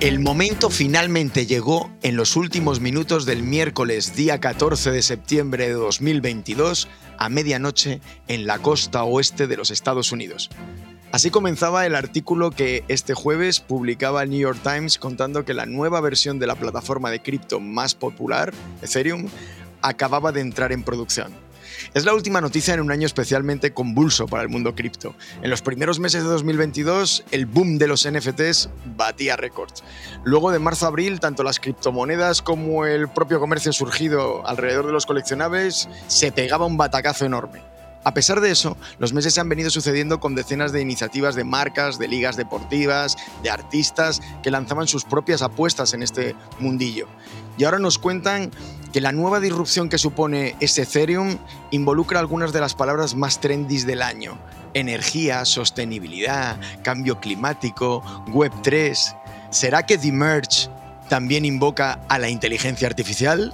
El momento finalmente llegó en los últimos minutos del miércoles día 14 de septiembre de 2022 a medianoche en la costa oeste de los Estados Unidos. Así comenzaba el artículo que este jueves publicaba el New York Times contando que la nueva versión de la plataforma de cripto más popular, Ethereum, acababa de entrar en producción. Es la última noticia en un año especialmente convulso para el mundo cripto. En los primeros meses de 2022, el boom de los NFTs batía récords. Luego de marzo a abril, tanto las criptomonedas como el propio comercio surgido alrededor de los coleccionables se pegaba un batacazo enorme. A pesar de eso, los meses se han venido sucediendo con decenas de iniciativas de marcas, de ligas deportivas, de artistas que lanzaban sus propias apuestas en este mundillo. Y ahora nos cuentan que la nueva disrupción que supone este Ethereum involucra algunas de las palabras más trendy del año. Energía, sostenibilidad, cambio climático, Web3. ¿Será que The Merge también invoca a la inteligencia artificial?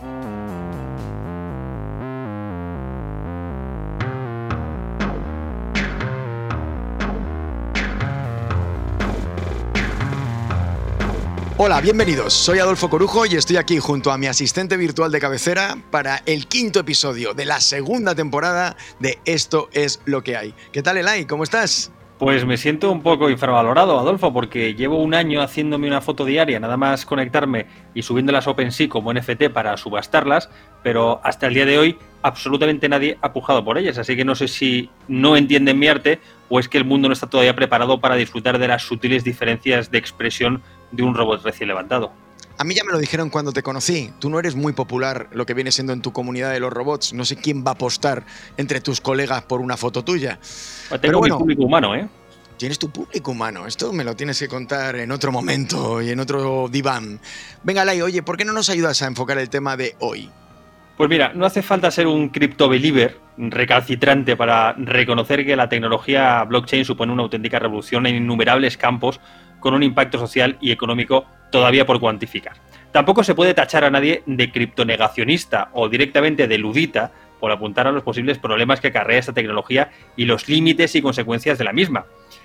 Hola, bienvenidos. Soy Adolfo Corujo y estoy aquí junto a mi asistente virtual de cabecera para el quinto episodio de la segunda temporada de Esto es lo que hay. ¿Qué tal, Elay? ¿Cómo estás? Pues me siento un poco infravalorado, Adolfo, porque llevo un año haciéndome una foto diaria, nada más conectarme y subiéndolas OpenSea como NFT para subastarlas, pero hasta el día de hoy absolutamente nadie ha pujado por ellas, así que no sé si no entienden mi arte o es que el mundo no está todavía preparado para disfrutar de las sutiles diferencias de expresión de un robot recién levantado. A mí ya me lo dijeron cuando te conocí. Tú no eres muy popular lo que viene siendo en tu comunidad de los robots. No sé quién va a apostar entre tus colegas por una foto tuya. Tengo Pero mi público humano, ¿eh? Tienes tu público humano. Esto me lo tienes que contar en otro momento y en otro diván. Venga, Lai, oye, ¿por qué no nos ayudas a enfocar el tema de hoy? Pues mira, no hace falta ser un crypto believer recalcitrante para reconocer que la tecnología blockchain supone una auténtica revolución en innumerables campos con un impacto social y económico todavía por cuantificar. Tampoco se puede tachar a nadie de criptonegacionista o directamente de ludita por apuntar a los posibles problemas que acarrea esta tecnología y los límites y consecuencias de la misma.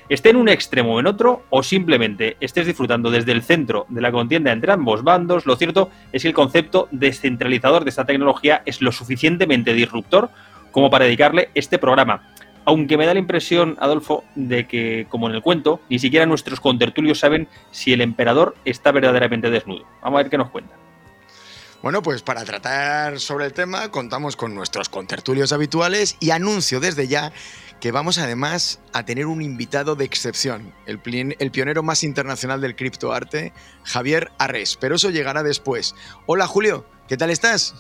Esté en un extremo o en otro, o simplemente estés disfrutando desde el centro de la contienda entre ambos bandos, lo cierto es que el concepto descentralizador de esta tecnología es lo suficientemente disruptor como para dedicarle este programa aunque me da la impresión, Adolfo, de que, como en el cuento, ni siquiera nuestros contertulios saben si el emperador está verdaderamente desnudo. Vamos a ver qué nos cuenta. Bueno, pues para tratar sobre el tema contamos con nuestros contertulios habituales y anuncio desde ya que vamos además a tener un invitado de excepción, el, pionero más internacional del criptoarte, Javier Arres, pero eso llegará después. Hola Julio, ¿qué tal estás?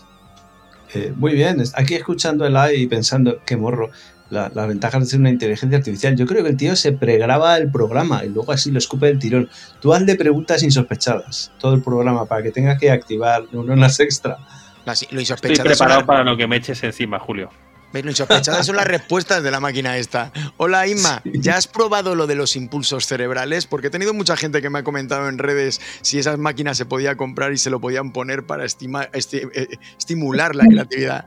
Eh, muy bien, aquí escuchando el AI y pensando, qué morro, las la ventajas de ser una inteligencia artificial. Yo creo que el tío se pregraba el programa y luego así lo escupe del tirón. Tú hazle preguntas insospechadas todo el programa para que tengas que activar neuronas extra. lo Estoy preparado para lo que me eches encima, Julio. Lo insospechadas son las respuestas de la máquina esta. Hola Inma, ¿ya has probado lo de los impulsos cerebrales? Porque he tenido mucha gente que me ha comentado en redes si esas máquinas se podía comprar y se lo podían poner para eh, estimular la creatividad.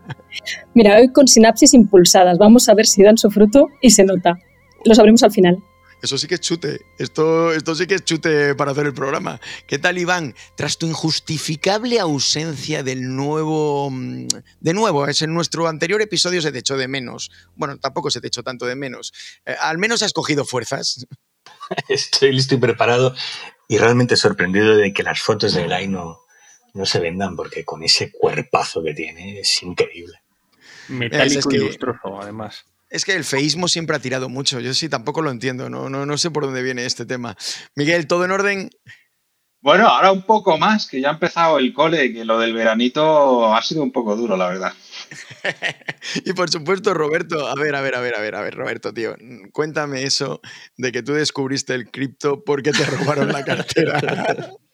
Mira, hoy con sinapsis impulsadas, vamos a ver si dan su fruto y se nota. Lo sabremos al final. Eso sí que es chute. Esto, esto sí que es chute para hacer el programa. ¿Qué tal, Iván? Tras tu injustificable ausencia del nuevo. Mm, de nuevo, es en nuestro anterior episodio se te echó de menos. Bueno, tampoco se te echó tanto de menos. Eh, al menos has cogido fuerzas. Estoy listo y preparado y realmente sorprendido de que las fotos de Eli no, no se vendan porque con ese cuerpazo que tiene es increíble. Metálico y lustroso, además. Es que el feísmo siempre ha tirado mucho. Yo sí tampoco lo entiendo. No, no, no sé por dónde viene este tema. Miguel, ¿todo en orden? Bueno, ahora un poco más, que ya ha empezado el cole, que lo del veranito ha sido un poco duro, la verdad. y por supuesto, Roberto, a ver, a ver, a ver, a ver, a ver, Roberto, tío, cuéntame eso de que tú descubriste el cripto porque te robaron la cartera.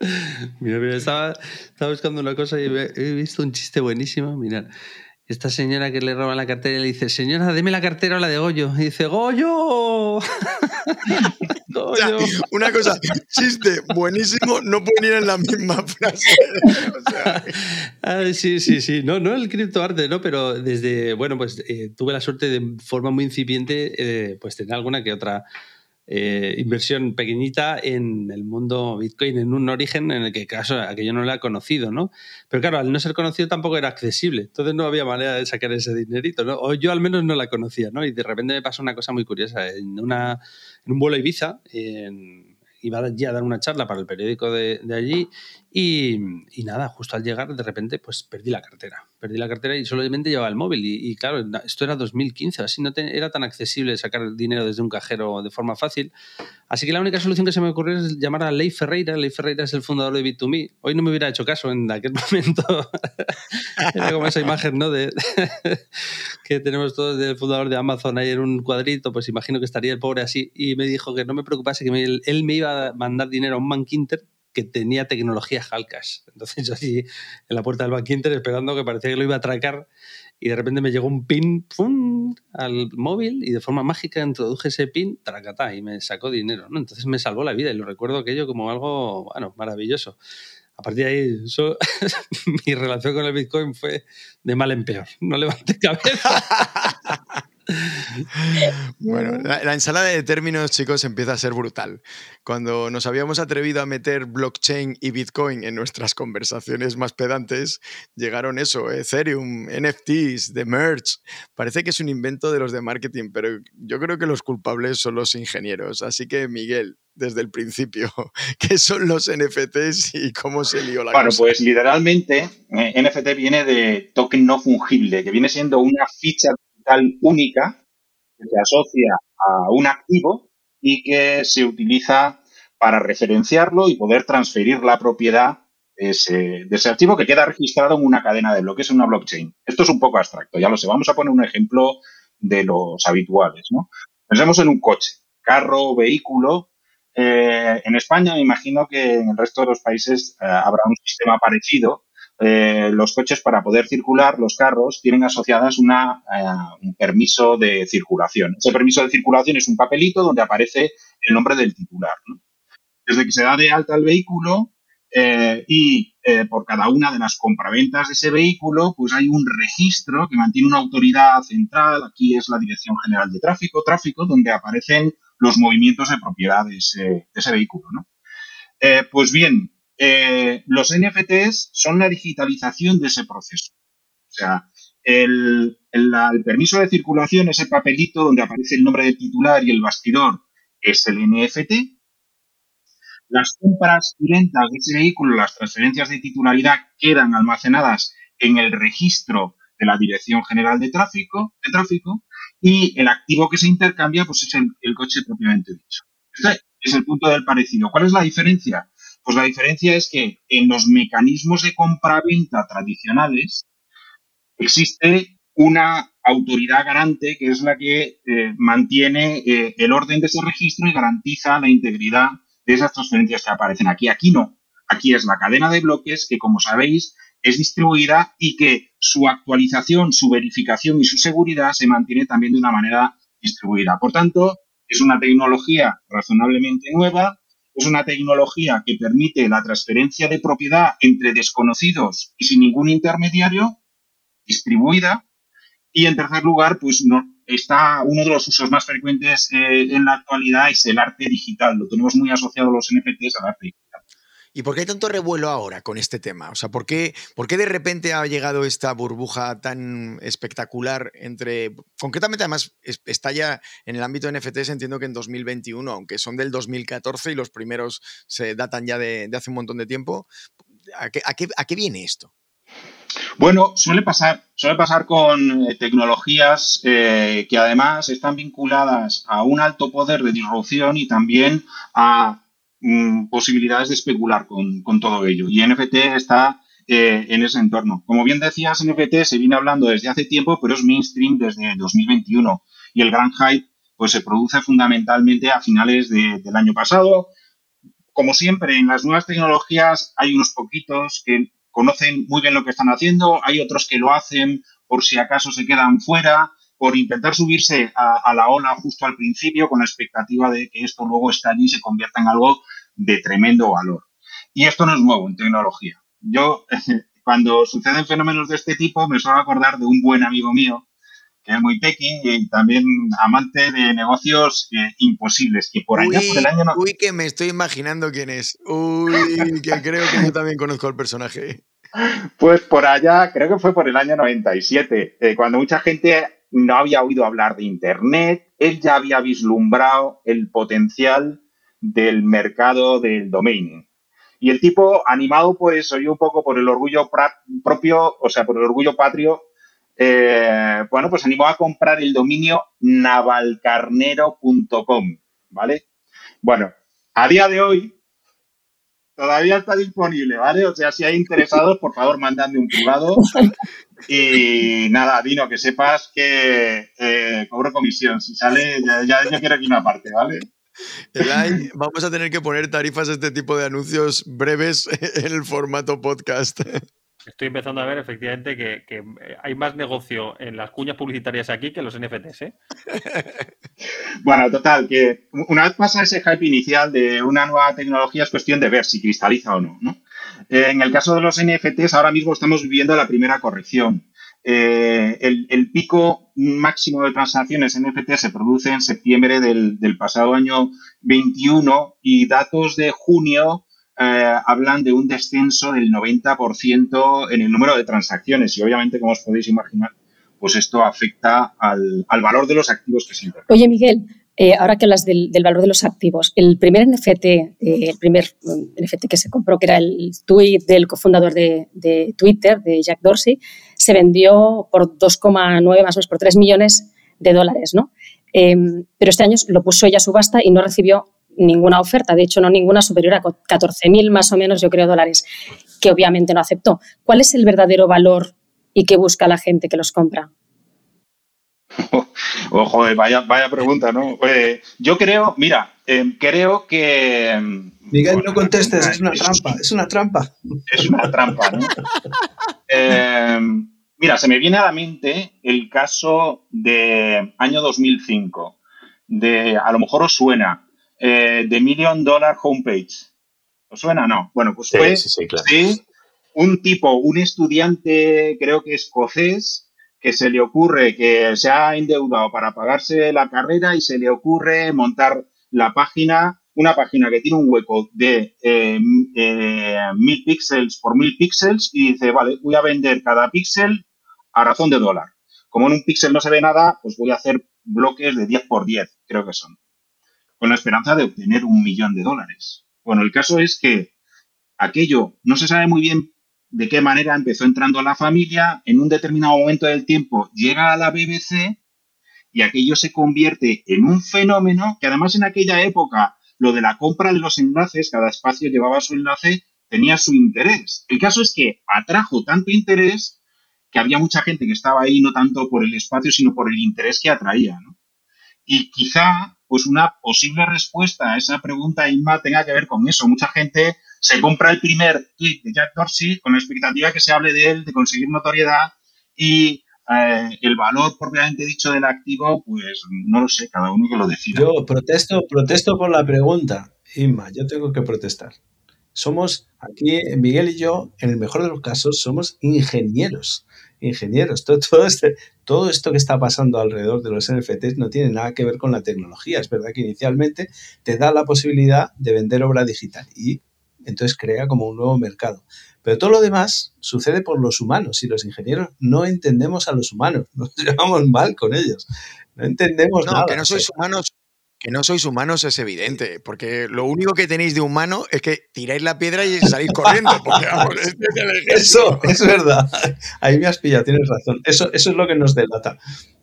mira, mira, estaba, estaba buscando una cosa y he visto un chiste buenísimo. Mira, esta señora que le roba la cartera y le dice, señora, deme la cartera o la de Goyo. Y dice, Goyo. Goyo. una cosa, chiste buenísimo, no pueden ir en la misma frase. Ah, sí, sí, sí. No, no el criptoarte, ¿no? Pero desde, bueno, pues eh, tuve la suerte de forma muy incipiente, eh, pues tener alguna que otra eh, inversión pequeñita en el mundo Bitcoin, en un origen en el que, caso, aquello no lo ha conocido, ¿no? Pero claro, al no ser conocido tampoco era accesible, entonces no había manera de sacar ese dinerito, ¿no? O yo al menos no la conocía, ¿no? Y de repente me pasó una cosa muy curiosa. En, una, en un vuelo a Ibiza, iba ya a dar una charla para el periódico de, allí y, y, nada, justo al llegar de repente pues perdí la cartera perdí la cartera y solamente llevaba el móvil. Y, claro, esto era 2015, así no era tan accesible sacar dinero desde un cajero de forma fácil. Así que la única solución que se me ocurrió es llamar a Ley Ferreira. Ley Ferreira es el fundador de Bit2Me. Hoy no me hubiera hecho caso en aquel momento. era esa imagen, ¿no? De, que tenemos todos del fundador de Amazon ahí un cuadrito. Pues imagino que estaría el pobre así. Y me dijo que no me preocupase, que él me iba a mandar dinero a un Mankinter que tenía tecnología Halcas. Entonces yo así en la puerta del Bank Inter esperando que parecía que lo iba a atracar y de repente me llegó un pin al móvil y de forma mágica introduje ese pin, tracatá, y me sacó dinero. Entonces me salvó la vida y lo recuerdo aquello como algo, bueno, maravilloso. A partir de ahí, mi relación con el Bitcoin fue de mal en peor. No levanté cabeza. Bueno, la, ensalada de términos, chicos, empieza a ser brutal. Cuando nos habíamos atrevido a meter blockchain y Bitcoin en nuestras conversaciones más pedantes, llegaron eso, Ethereum, NFTs, The Merge. Parece que es un invento de los de marketing, pero yo creo que los culpables son los ingenieros. Así que, Miguel, desde el principio, ¿qué son los NFTs y cómo se lió la Bueno, pues literalmente eh, NFT viene de token no fungible, que viene siendo una ficha única que se asocia a un activo y que se utiliza para referenciarlo y poder transferir la propiedad de ese, archivo que queda registrado en una cadena de bloques, en una blockchain. Esto es un poco abstracto, ya lo sé. Vamos a poner un ejemplo de los habituales. ¿no? Pensemos en un coche, carro, vehículo. Eh, en España me imagino que en el resto de los países eh, habrá un sistema parecido eh, los coches para poder circular, los carros, tienen asociadas una, eh, un permiso de circulación. Ese permiso de circulación es un papelito donde aparece el nombre del titular. Desde que se da de alta el vehículo eh, y por cada una de las compraventas de ese vehículo, pues hay un registro que mantiene una autoridad central, aquí es la Dirección General de Tráfico, Tráfico, donde aparecen los movimientos de propiedad de ese, vehículo. pues bien, eh, los NFTs son la digitalización de ese proceso. O sea, el, permiso de circulación, ese papelito donde aparece el nombre del titular y el bastidor, es el NFT. Las compras y ventas de ese vehículo, las transferencias de titularidad quedan almacenadas en el registro de la Dirección General de Tráfico, y el activo que se intercambia pues es el, el coche propiamente dicho. Este es el punto del parecido. ¿Cuál es la diferencia? Pues la diferencia es que en los mecanismos de compra-venta tradicionales existe una autoridad garante que es la que eh, mantiene eh, el orden de ese registro y garantiza la integridad de esas transferencias que aparecen aquí. Aquí no. Aquí es la cadena de bloques que, como sabéis, es distribuida y que su actualización, su verificación y su seguridad se mantiene también de una manera distribuida. Por tanto, es una tecnología razonablemente nueva es una tecnología que permite la transferencia de propiedad entre desconocidos y sin ningún intermediario, distribuida. Y en tercer lugar, pues está uno de los usos más frecuentes eh, en la actualidad es el arte digital. Lo tenemos muy asociado los NFTs al arte. ¿Y por qué hay tanto revuelo ahora con este tema? O sea, ¿por qué, ¿por qué de repente ha llegado esta burbuja tan espectacular entre... Concretamente, además, está ya en el ámbito de NFTs, entiendo que en 2021, aunque son del 2014 y los primeros se datan ya de, hace un montón de tiempo. ¿A qué, viene esto? Bueno, suele pasar, suele pasar con eh, tecnologías eh, que además están vinculadas a un alto poder de disrupción y también a Mm, posibilidades de especular con, todo ello. Y NFT está eh, en ese entorno. Como bien decías, NFT se viene hablando desde hace tiempo, pero es mainstream desde 2021. Y el gran hype pues, se produce fundamentalmente a finales del año pasado. Como siempre, en las nuevas tecnologías hay unos poquitos que conocen muy bien lo que están haciendo, hay otros que lo hacen por si acaso se quedan fuera, por intentar subirse a, la ola justo al principio con la expectativa de que esto luego estalle y se convierta en algo de tremendo valor. Y esto no es nuevo en tecnología. Yo, cuando suceden fenómenos de este tipo, me suelo acordar de un buen amigo mío que es muy tequi y también amante de negocios eh, imposibles, que por allá por el año... Uy, que me estoy imaginando quién es. Uy, que creo que yo también conozco al personaje. Pues por allá, creo que fue por el año 97, eh, cuando mucha gente no había oído hablar de Internet, él ya había vislumbrado el potencial del mercado del domain. Y el tipo, animado pues, oye un poco por el orgullo propio, o sea, por el orgullo patrio, eh, bueno, pues animó a comprar el dominio navalcarnero.com, ¿vale? Bueno, a día de hoy todavía está disponible, ¿vale? O sea, si hay interesados, por favor, mandadme un privado. Y nada, Dino, que sepas que eh, cobro comisión. Si sale, ya, ya, quiero aquí una parte, ¿vale? vamos a tener que poner tarifas a este tipo de anuncios breves en el formato podcast. Estoy empezando a ver efectivamente que, eh, hay más negocio en las cuñas publicitarias aquí que en los NFTs. ¿eh? bueno, total, que una vez pasa ese hype inicial de una nueva tecnología es cuestión de ver si cristaliza o no. Eh, en el caso de los NFTs, ahora mismo estamos viviendo la primera corrección. El, pico máximo de transacciones NFT se produce en septiembre del, del pasado año 21 y datos de junio eh, hablan de un descenso del 90% en el número de transacciones y obviamente, como os podéis imaginar, pues esto afecta al, valor de los activos que se intercambian. Oye, Miguel, eh, ahora que hablas del, valor de los activos, el primer NFT, eh, el primer mm, NFT que se compró, que era el tweet del cofundador de, Twitter, de Jack Dorsey, se vendió por 2,9 más o menos, por 3 millones de dólares, ¿no? pero este año lo puso ella a subasta y no recibió ninguna oferta, de hecho no ninguna superior a 14.000 más o menos, yo creo, dólares, que obviamente no aceptó. ¿Cuál es el verdadero valor y qué busca la gente que los compra? Ojo, vaya, vaya pregunta, ¿no? yo creo, mira, em, creo que... Em, Miguel, no contestes, es una trampa, es una trampa. Es una trampa, ¿no? Em, mira, se me viene a la mente el caso de año 2005, de, a lo mejor os suena, eh, The Million Dollar Homepage. ¿Os suena? No. Bueno, pues fue un tipo, un estudiante, creo que escocés, que se le ocurre que se ha endeudado para pagarse la carrera y se le ocurre montar la página, una página que tiene un hueco de eh, eh, mil píxeles por mil píxeles y dice, vale, voy a vender cada píxel a razón de dólar. Como en un píxel no se ve nada, pues voy a hacer bloques de 10 por 10, creo que son con la esperanza de obtener un millón de dólares. Bueno, el caso es que aquello no se sabe muy bien de qué manera empezó entrando a la familia, en un determinado momento del tiempo llega a la BBC y aquello se convierte en un fenómeno que además en aquella época lo de la compra de los enlaces, cada espacio llevaba su enlace, tenía su interés. El caso es que atrajo tanto interés que había mucha gente que estaba ahí no tanto por el espacio, sino por el interés que atraía. Y quizá pues una posible respuesta a esa pregunta, Inma, tenga que ver con eso. Mucha gente se compra el primer tweet de Jack Dorsey con la expectativa que se hable de él, de conseguir notoriedad y eh, el valor propiamente dicho del activo, pues no lo sé, cada uno que lo decida. Yo protesto, protesto por la pregunta, Inma, yo tengo que protestar. Somos aquí, Miguel y yo, en el mejor de los casos, somos ingenieros ingenieros. Todo, todo, este, todo esto que está pasando alrededor de los NFTs no tiene nada que ver con la tecnología. Es verdad que inicialmente te da la posibilidad de vender obra digital y entonces crea como un nuevo mercado. Pero todo lo demás sucede por los humanos y los ingenieros no entendemos a los humanos, nos llevamos mal con ellos. No entendemos no, nada. Que no sois humanos que no sois humanos es evidente, porque lo único que tenéis de humano es que tiráis la piedra y salís corriendo. Eso, es verdad. Ahí me has pillado, tienes razón. Eso, eso es lo que nos delata.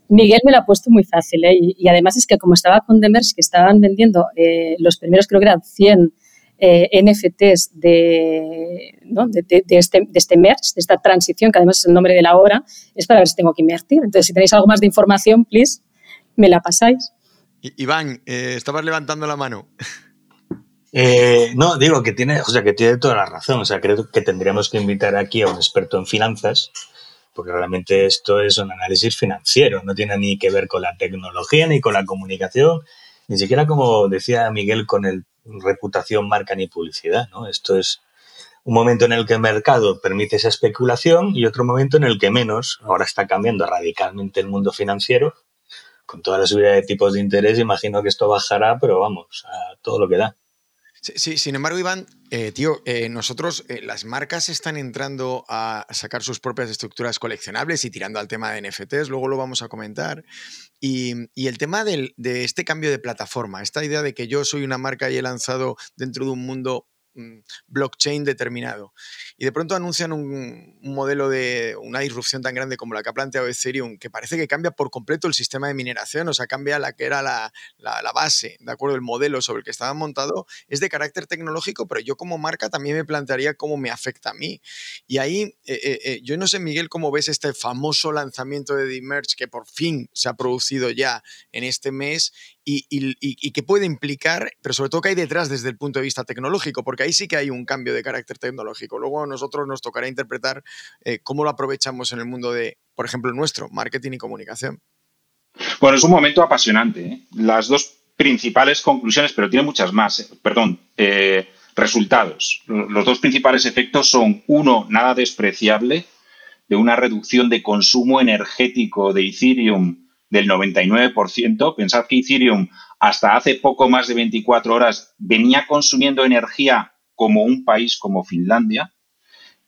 Miguel me lo ha puesto muy fácil, ¿eh? y, además es que como estaba con Demers, que estaban vendiendo eh, los primeros, creo que eran 100 eh, NFTs de, de, este, de este merge, de esta transición, que además es el nombre de la obra, es para ver si tengo que invertir. Entonces, si tenéis algo más de información, please, me la pasáis. Iván, eh, estabas levantando la mano. Eh, no, digo que tiene, o sea, que tiene toda la razón. O sea, creo que tendríamos que invitar aquí a un experto en finanzas, porque realmente esto es un análisis financiero, no tiene ni que ver con la tecnología ni con la comunicación, ni siquiera como decía Miguel con el reputación, marca ni publicidad, ¿no? Esto es un momento en el que el mercado permite esa especulación y otro momento en el que menos. Ahora está cambiando radicalmente el mundo financiero. Con toda la subida de tipos de interés, imagino que esto bajará, pero vamos, a todo lo que da. Sí, sin embargo, Iván, eh, tío, eh, nosotros, eh, las marcas están entrando a sacar sus propias estructuras coleccionables y tirando al tema de NFTs, luego lo vamos a comentar. Y, el tema de este cambio de plataforma, esta idea de que yo soy una marca y he lanzado dentro de un mundo Mm, blockchain determinado. Y de pronto anuncian un, modelo de una disrupción tan grande como la que ha planteado Ethereum, que parece que cambia por completo el sistema de mineración, o sea, cambia la que era la, base, ¿de acuerdo? El modelo sobre el que estaba montado es de carácter tecnológico, pero yo como marca también me plantearía cómo me afecta a mí. Y ahí, eh, eh, eh, yo no sé, Miguel, cómo ves este famoso lanzamiento de Demerge que por fin se ha producido ya en este mes y, qué puede implicar, pero sobre todo qué hay detrás desde el punto de vista tecnológico, porque ahí sí que hay un cambio de carácter tecnológico. Luego nosotros nos tocará interpretar eh, cómo lo aprovechamos en el mundo de, por ejemplo, nuestro, marketing y comunicación. Bueno, es un momento apasionante. ¿eh? Las dos principales conclusiones, pero tiene muchas más, eh, perdón, resultados. Los dos principales efectos son, uno, nada despreciable, de una reducción de consumo energético de Ethereum del 99%. Pensad que Ethereum hasta hace poco más de 24 horas venía consumiendo energía como un país como Finlandia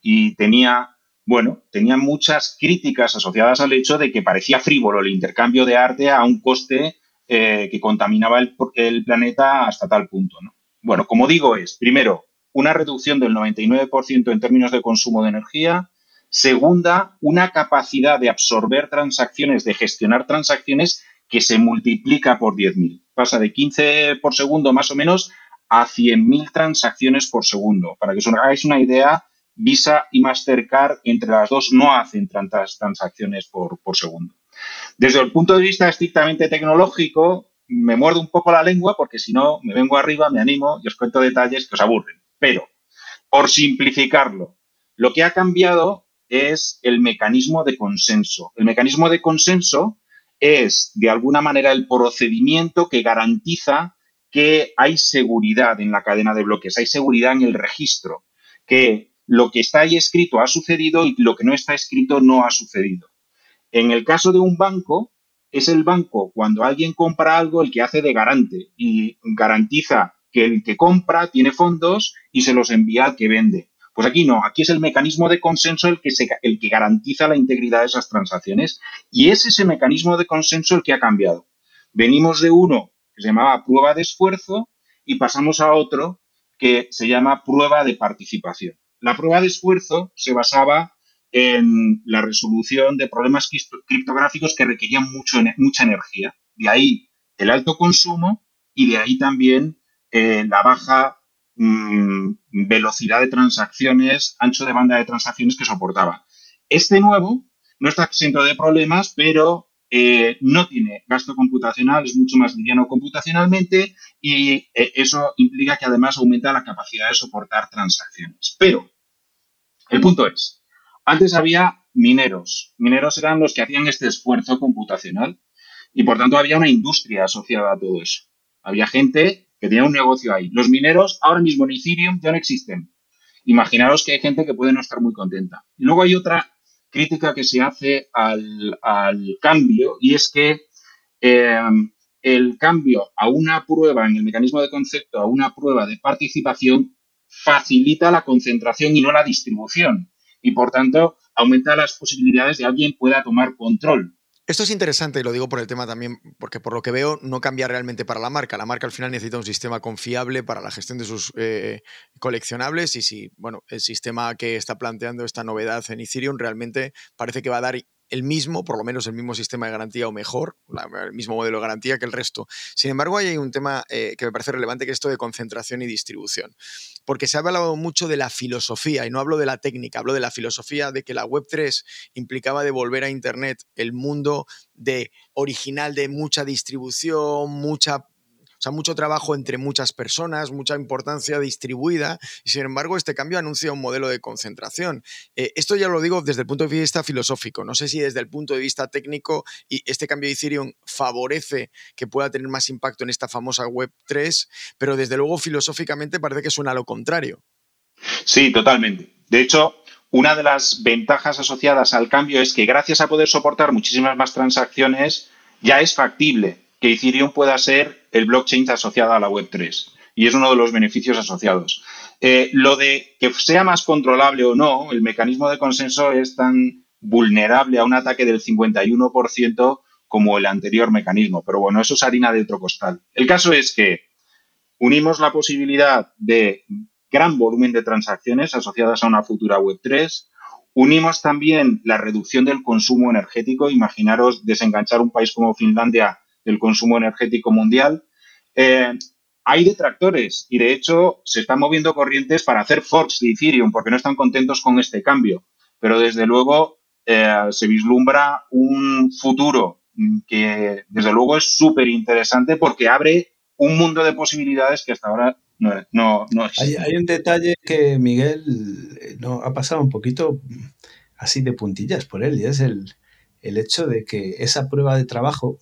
y tenía, bueno, tenía muchas críticas asociadas al hecho de que parecía frívolo el intercambio de arte a un coste eh, que contaminaba el, el, planeta hasta tal punto. Bueno, como digo, es primero una reducción del 99% en términos de consumo de energía, Segunda, una capacidad de absorber transacciones, de gestionar transacciones que se multiplica por 10.000. Pasa de 15 por segundo más o menos a 100.000 transacciones por segundo. Para que os hagáis una idea, Visa y Mastercard entre las dos no hacen tantas transacciones por, por segundo. Desde el punto de vista estrictamente tecnológico, me muerdo un poco la lengua porque si no, me vengo arriba, me animo y os cuento detalles que os aburren. Pero, por simplificarlo, lo que ha cambiado es el mecanismo de consenso. El mecanismo de consenso es, de alguna manera, el procedimiento que garantiza que hay seguridad en la cadena de bloques, hay seguridad en el registro, que lo que está ahí escrito ha sucedido y lo que no está escrito no ha sucedido. En el caso de un banco, es el banco cuando alguien compra algo el que hace de garante y garantiza que el que compra tiene fondos y se los envía al que vende. Pues aquí no, aquí es el mecanismo de consenso el que, el que garantiza la integridad de esas transacciones y es ese mecanismo de consenso el que ha cambiado. Venimos de uno que se llamaba prueba de esfuerzo y pasamos a otro que se llama prueba de participación. La prueba de esfuerzo se basaba en la resolución de problemas criptográficos que requerían mucho, mucha energía. De ahí el alto consumo y de ahí también eh, la baja Mm, velocidad de transacciones, ancho de banda de transacciones que soportaba. Este nuevo no está exento de problemas, pero eh, no tiene gasto computacional, es mucho más liviano computacionalmente y eh, eso implica que además aumenta la capacidad de soportar transacciones. Pero el punto es, antes había mineros. Mineros eran los que hacían este esfuerzo computacional y por tanto había una industria asociada a todo eso. Había gente que tenía un negocio ahí. Los mineros ahora mismo en Ethereum ya no existen. Imaginaros que hay gente que puede no estar muy contenta. Y luego hay otra crítica que se hace al, cambio y es que em, el cambio a una prueba en el mecanismo de concepto, a una prueba de participación, facilita la concentración y no la distribución. Y por tanto, aumenta las posibilidades de alguien pueda tomar control esto es interesante y lo digo por el tema también, porque por lo que veo no cambia realmente para la marca. La marca al final necesita un sistema confiable para la gestión de sus eh, coleccionables y si, bueno, el sistema que está planteando esta novedad en Ethereum realmente parece que va a dar el mismo, por lo menos el mismo sistema de garantía o mejor, el mismo modelo de garantía que el resto. Sin embargo, hay un tema eh, que me parece relevante, que es esto de concentración y distribución. Porque se ha hablado mucho de la filosofía, y no hablo de la técnica, hablo de la filosofía de que la Web3 implicaba devolver a Internet el mundo de original de mucha distribución, mucha o sea, mucho trabajo entre muchas personas, mucha importancia distribuida, y sin embargo este cambio anuncia un modelo de concentración. Eh, esto ya lo digo desde el punto de vista filosófico, no sé si desde el punto de vista técnico y este cambio de Ethereum favorece que pueda tener más impacto en esta famosa Web 3, pero desde luego filosóficamente parece que suena lo contrario. Sí, totalmente. De hecho, una de las ventajas asociadas al cambio es que gracias a poder soportar muchísimas más transacciones, ya es factible que Ethereum pueda ser el blockchain asociado a la Web3. Y es uno de los beneficios asociados. Eh, lo de que sea más controlable o no, el mecanismo de consenso es tan vulnerable a un ataque del 51% como el anterior mecanismo. Pero bueno, eso es harina de otro costal. El caso es que unimos la posibilidad de gran volumen de transacciones asociadas a una futura Web3. Unimos también la reducción del consumo energético. Imaginaros desenganchar un país como Finlandia del consumo energético mundial. Eh, hay detractores y de hecho se están moviendo corrientes para hacer forks de Ethereum porque no están contentos con este cambio. Pero desde luego eh, se vislumbra un futuro que desde luego es súper interesante porque abre un mundo de posibilidades que hasta ahora no, no, no hay, hay, un detalle que Miguel eh, no, ha pasado un poquito así de puntillas por él y es el, el hecho de que esa prueba de trabajo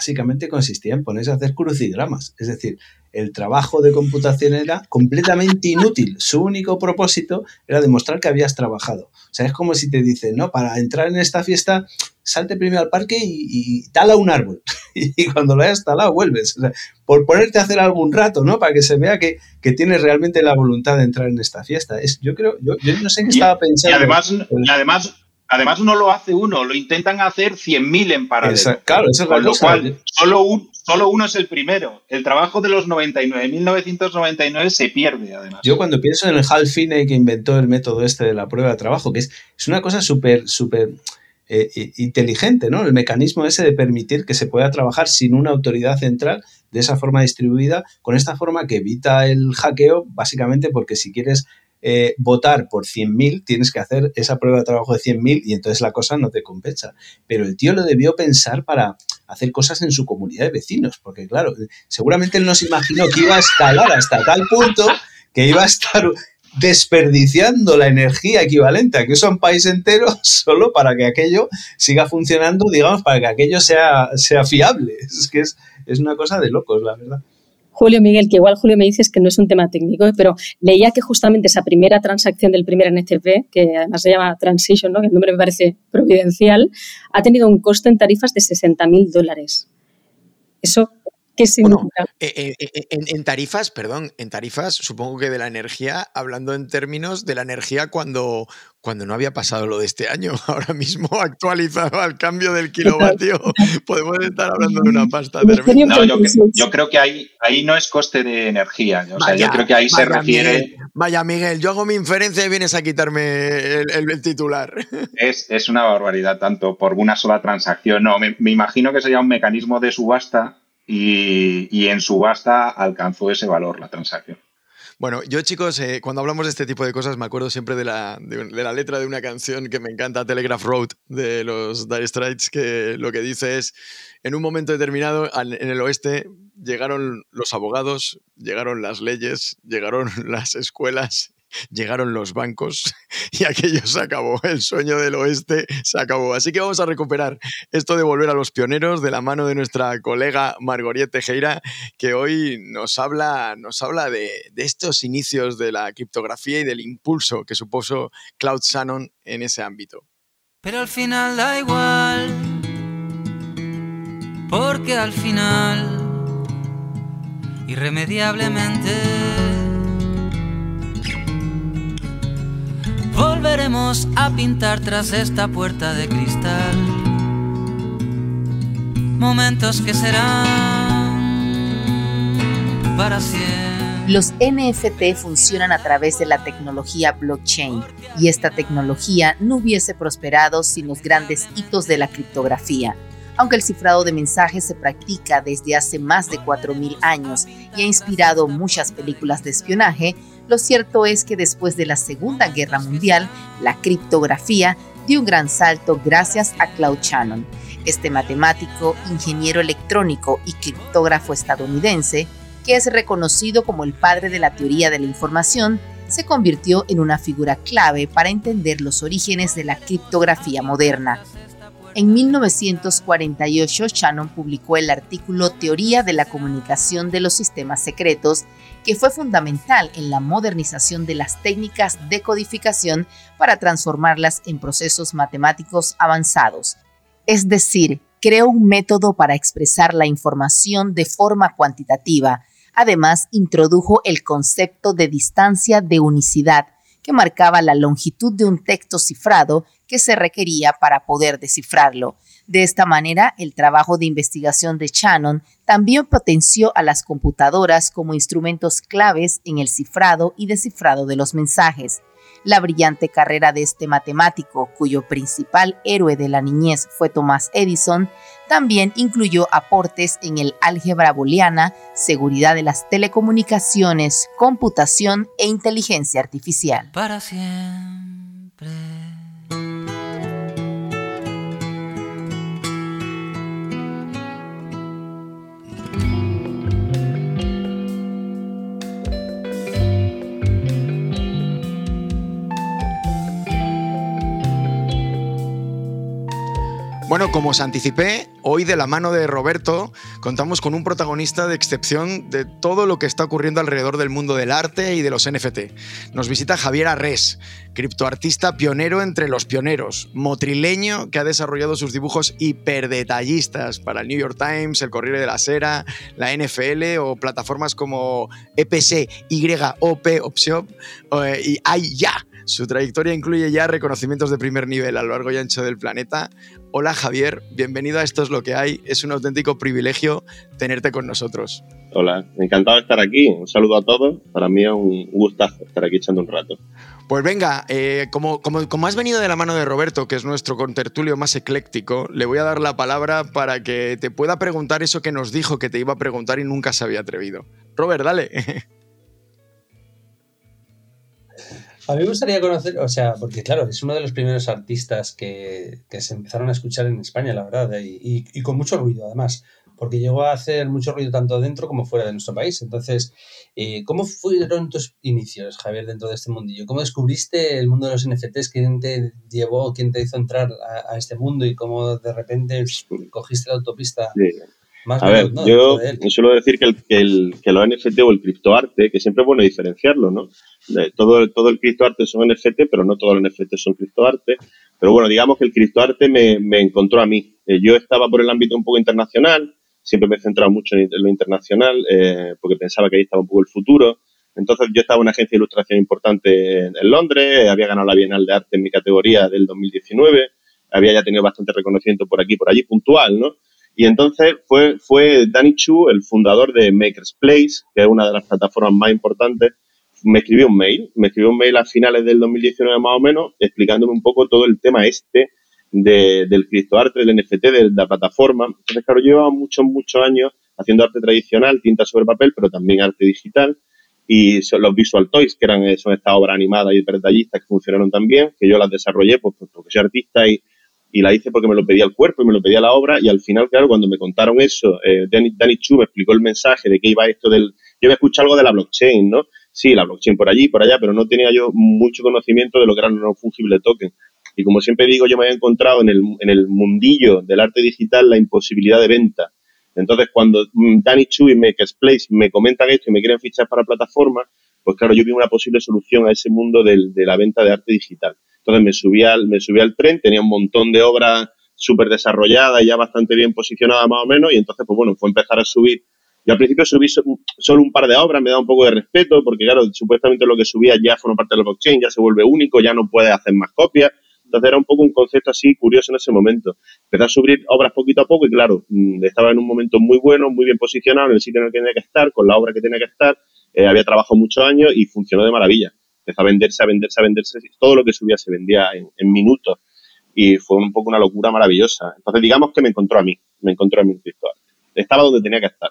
básicamente consistía en ponerse a hacer crucigramas. Es decir, el trabajo de computación era completamente inútil. Su único propósito era demostrar que habías trabajado. O sea, es como si te dicen, no, para entrar en esta fiesta, salte primero al parque y, tala un árbol. y cuando lo hayas talado, vuelves. por ponerte a hacer algún rato, ¿no? Para que se vea que, tienes realmente la voluntad de entrar en esta fiesta. Es, yo creo, yo, no sé qué estaba pensando. Y además, y además Además, no lo hace uno, lo intentan hacer 100.000 en paralelo. claro, eso es Con lo cual, solo, solo uno es el primero. El trabajo de los 99.999 se pierde, además. Yo cuando pienso en el Hal Finney que inventó el método este de la prueba de trabajo, que es, es una cosa súper, súper eh, inteligente, ¿no? El mecanismo ese de permitir que se pueda trabajar sin una autoridad central de esa forma distribuida, con esta forma que evita el hackeo, básicamente porque si quieres eh, votar por 100.000, tienes que hacer esa prueba de trabajo de 100.000 y entonces la cosa no te compensa. Pero el tío lo debió pensar para hacer cosas en su comunidad de vecinos, porque claro, seguramente él no se imaginó que iba a escalar hasta tal punto que iba a estar desperdiciando la energía equivalente a que usa un país entero solo para que aquello siga funcionando, digamos, para que aquello sea, sea fiable. Es que es, es una cosa de locos, la verdad. Julio Miguel, que igual Julio me dices que no es un tema técnico, pero leía que justamente esa primera transacción del primer NFP, que además se llama Transition, ¿no? que el nombre me parece providencial, ha tenido un costo en tarifas de 60 mil dólares. Eso ¿Qué significa? Eh, eh, en, tarifas, perdón, en tarifas, supongo que de la energía, hablando en términos de la energía cuando, cuando no había pasado lo de este año. Ahora mismo actualizado al cambio del kilovatio, podemos estar hablando de una pasta tremenda. No, yo, creo que ahí, ahí no es coste de energía. O sea, yo creo que ahí se refiere. vaya, Miguel, yo hago mi inferencia y vienes a quitarme el, titular. Es, una barbaridad, tanto por una sola transacción. No, me, me imagino que sería un mecanismo de subasta y, en subasta alcanzó ese valor la transacción. Bueno, yo chicos, eh, cuando hablamos de este tipo de cosas me acuerdo siempre de la, de, la, letra de una canción que me encanta, Telegraph Road, de los Dire Straits, que lo que dice es, en un momento determinado en el oeste llegaron los abogados, llegaron las leyes, llegaron las escuelas llegaron los bancos y aquello se acabó. El sueño del oeste se acabó. Así que vamos a recuperar esto de volver a los pioneros de la mano de nuestra colega Margoriet Tejera, que hoy nos habla, nos habla de, de estos inicios de la criptografía y del impulso que supuso Cloud Shannon en ese ámbito. Pero al final da igual, porque al final, irremediablemente, volveremos a pintar tras esta puerta de cristal. Momentos que serán para siempre. Los NFT funcionan a través de la tecnología blockchain y esta tecnología no hubiese prosperado sin los grandes hitos de la criptografía. Aunque el cifrado de mensajes se practica desde hace más de 4.000 años y ha inspirado muchas películas de espionaje, lo cierto es que después de la Segunda Guerra Mundial, la criptografía dio un gran salto gracias a Claude Shannon. Este matemático, ingeniero electrónico y criptógrafo estadounidense, que es reconocido como el padre de la teoría de la información, se convirtió en una figura clave para entender los orígenes de la criptografía moderna. En 1948, Shannon publicó el artículo Teoría de la comunicación de los sistemas secretos, que fue fundamental en la modernización de las técnicas de codificación para transformarlas en procesos matemáticos avanzados. Es decir, creó un método para expresar la información de forma cuantitativa. Además, introdujo el concepto de distancia de unicidad, que marcaba la longitud de un texto cifrado que se requería para poder descifrarlo. De esta manera, el trabajo de investigación de Shannon también potenció a las computadoras como instrumentos claves en el cifrado y descifrado de los mensajes. La brillante carrera de este matemático, cuyo principal héroe de la niñez fue Thomas Edison, también incluyó aportes en el álgebra booleana, seguridad de las telecomunicaciones, computación e inteligencia artificial. Para siempre. Bueno, como os anticipé, hoy de la mano de Roberto contamos con un protagonista de excepción de todo lo que está ocurriendo alrededor del mundo del arte y de los NFT. Nos visita Javier Arres, criptoartista pionero entre los pioneros, motrileño que ha desarrollado sus dibujos hiperdetallistas para el New York Times, el Corriere de la Sera, la NFL o plataformas como EPC, YOP, Opshop eh, y ya. Su trayectoria incluye ya reconocimientos de primer nivel a lo largo y ancho del planeta. Hola Javier, bienvenido a Esto es lo que hay. Es un auténtico privilegio tenerte con nosotros. Hola, encantado de estar aquí. Un saludo a todos. Para mí es un gustazo estar aquí echando un rato. Pues venga, eh, como, como, como, has venido de la mano de Roberto, que es nuestro contertulio más ecléctico, le voy a dar la palabra para que te pueda preguntar eso que nos dijo que te iba a preguntar y nunca se había atrevido. Robert, dale. A mí me gustaría conocer, o sea, porque claro, es uno de los primeros artistas que, se empezaron a escuchar en España, la verdad, y, con mucho ruido además, porque llegó a hacer mucho ruido tanto dentro como fuera de nuestro país. Entonces, eh, ¿cómo fueron tus inicios, Javier, dentro de este mundillo? ¿Cómo descubriste el mundo de los NFTs? ¿Quién te llevó, quién te hizo entrar a, este mundo y cómo de repente cogiste la autopista? A ver, yo suelo decir que, el, que, los NFT o el criptoarte, que siempre es bueno diferenciarlo, ¿no? todo, todo el criptoarte son NFT, pero no todos los NFT son criptoarte. Pero bueno, digamos que el criptoarte me, me encontró a mí. Eh, yo estaba por el ámbito un poco internacional, siempre me he centrado mucho en lo internacional, eh, porque pensaba que ahí estaba un poco el futuro. Entonces yo estaba en una agencia de ilustración importante en, en Londres, había ganado la Bienal de Arte en mi categoría del 2019, había ya tenido bastante reconocimiento por aquí, por allí, puntual, ¿no? Y entonces fue, fue Danny Chu, el fundador de Maker's Place, que es una de las plataformas más importantes, me escribió un mail, me escribió un mail a finales del 2019 más o menos, explicándome un poco todo el tema este de, del criptoarte, del NFT, de, la plataforma. Entonces, claro, llevaba muchos, muchos años haciendo arte tradicional, tinta sobre papel, pero también arte digital. Y los Visual Toys, que eran, son estas obras animadas y detallistas que funcionaron también, que yo las desarrollé pues porque soy artista y, y la hice porque me lo pedía el cuerpo y me lo pedía la obra y al final, claro, cuando me contaron eso, eh, Danny, Danny, Chu me explicó el mensaje de que iba esto del... Yo había escuchado algo de la blockchain, ¿no? Sí, la blockchain por allí, por allá, pero no tenía yo mucho conocimiento de lo que era un no fungible token. Y como siempre digo, yo me había encontrado en el, en el mundillo del arte digital la imposibilidad de venta. Entonces, cuando mm, Danny Chu y Place me comentan esto y me quieren fichar para plataforma, pues claro, yo vi una posible solución a ese mundo del, de la venta de arte digital. Entonces me subí al, me subí al tren, tenía un montón de obras súper desarrolladas y ya bastante bien posicionadas más o menos, y entonces, pues bueno, fue empezar a subir. Yo al principio subí solo un par de obras, me da un poco de respeto, porque claro, supuestamente lo que subía ya forma parte del blockchain, ya se vuelve único, ya no puedes hacer más copias. Entonces era un poco un concepto así curioso en ese momento. Empecé a subir obras poquito a poco y claro, mm, estaba en un momento muy bueno, muy bien posicionado en el sitio en el que tenía que estar, con la obra que tenía que estar. Eh, había trabajado muchos años y funcionó de maravilla empezó a venderse, a venderse, a venderse. Todo lo que subía se vendía en, minutos y fue un poco una locura maravillosa. Entonces, digamos que me encontró a mí, me encontró a mí Estaba donde tenía que estar,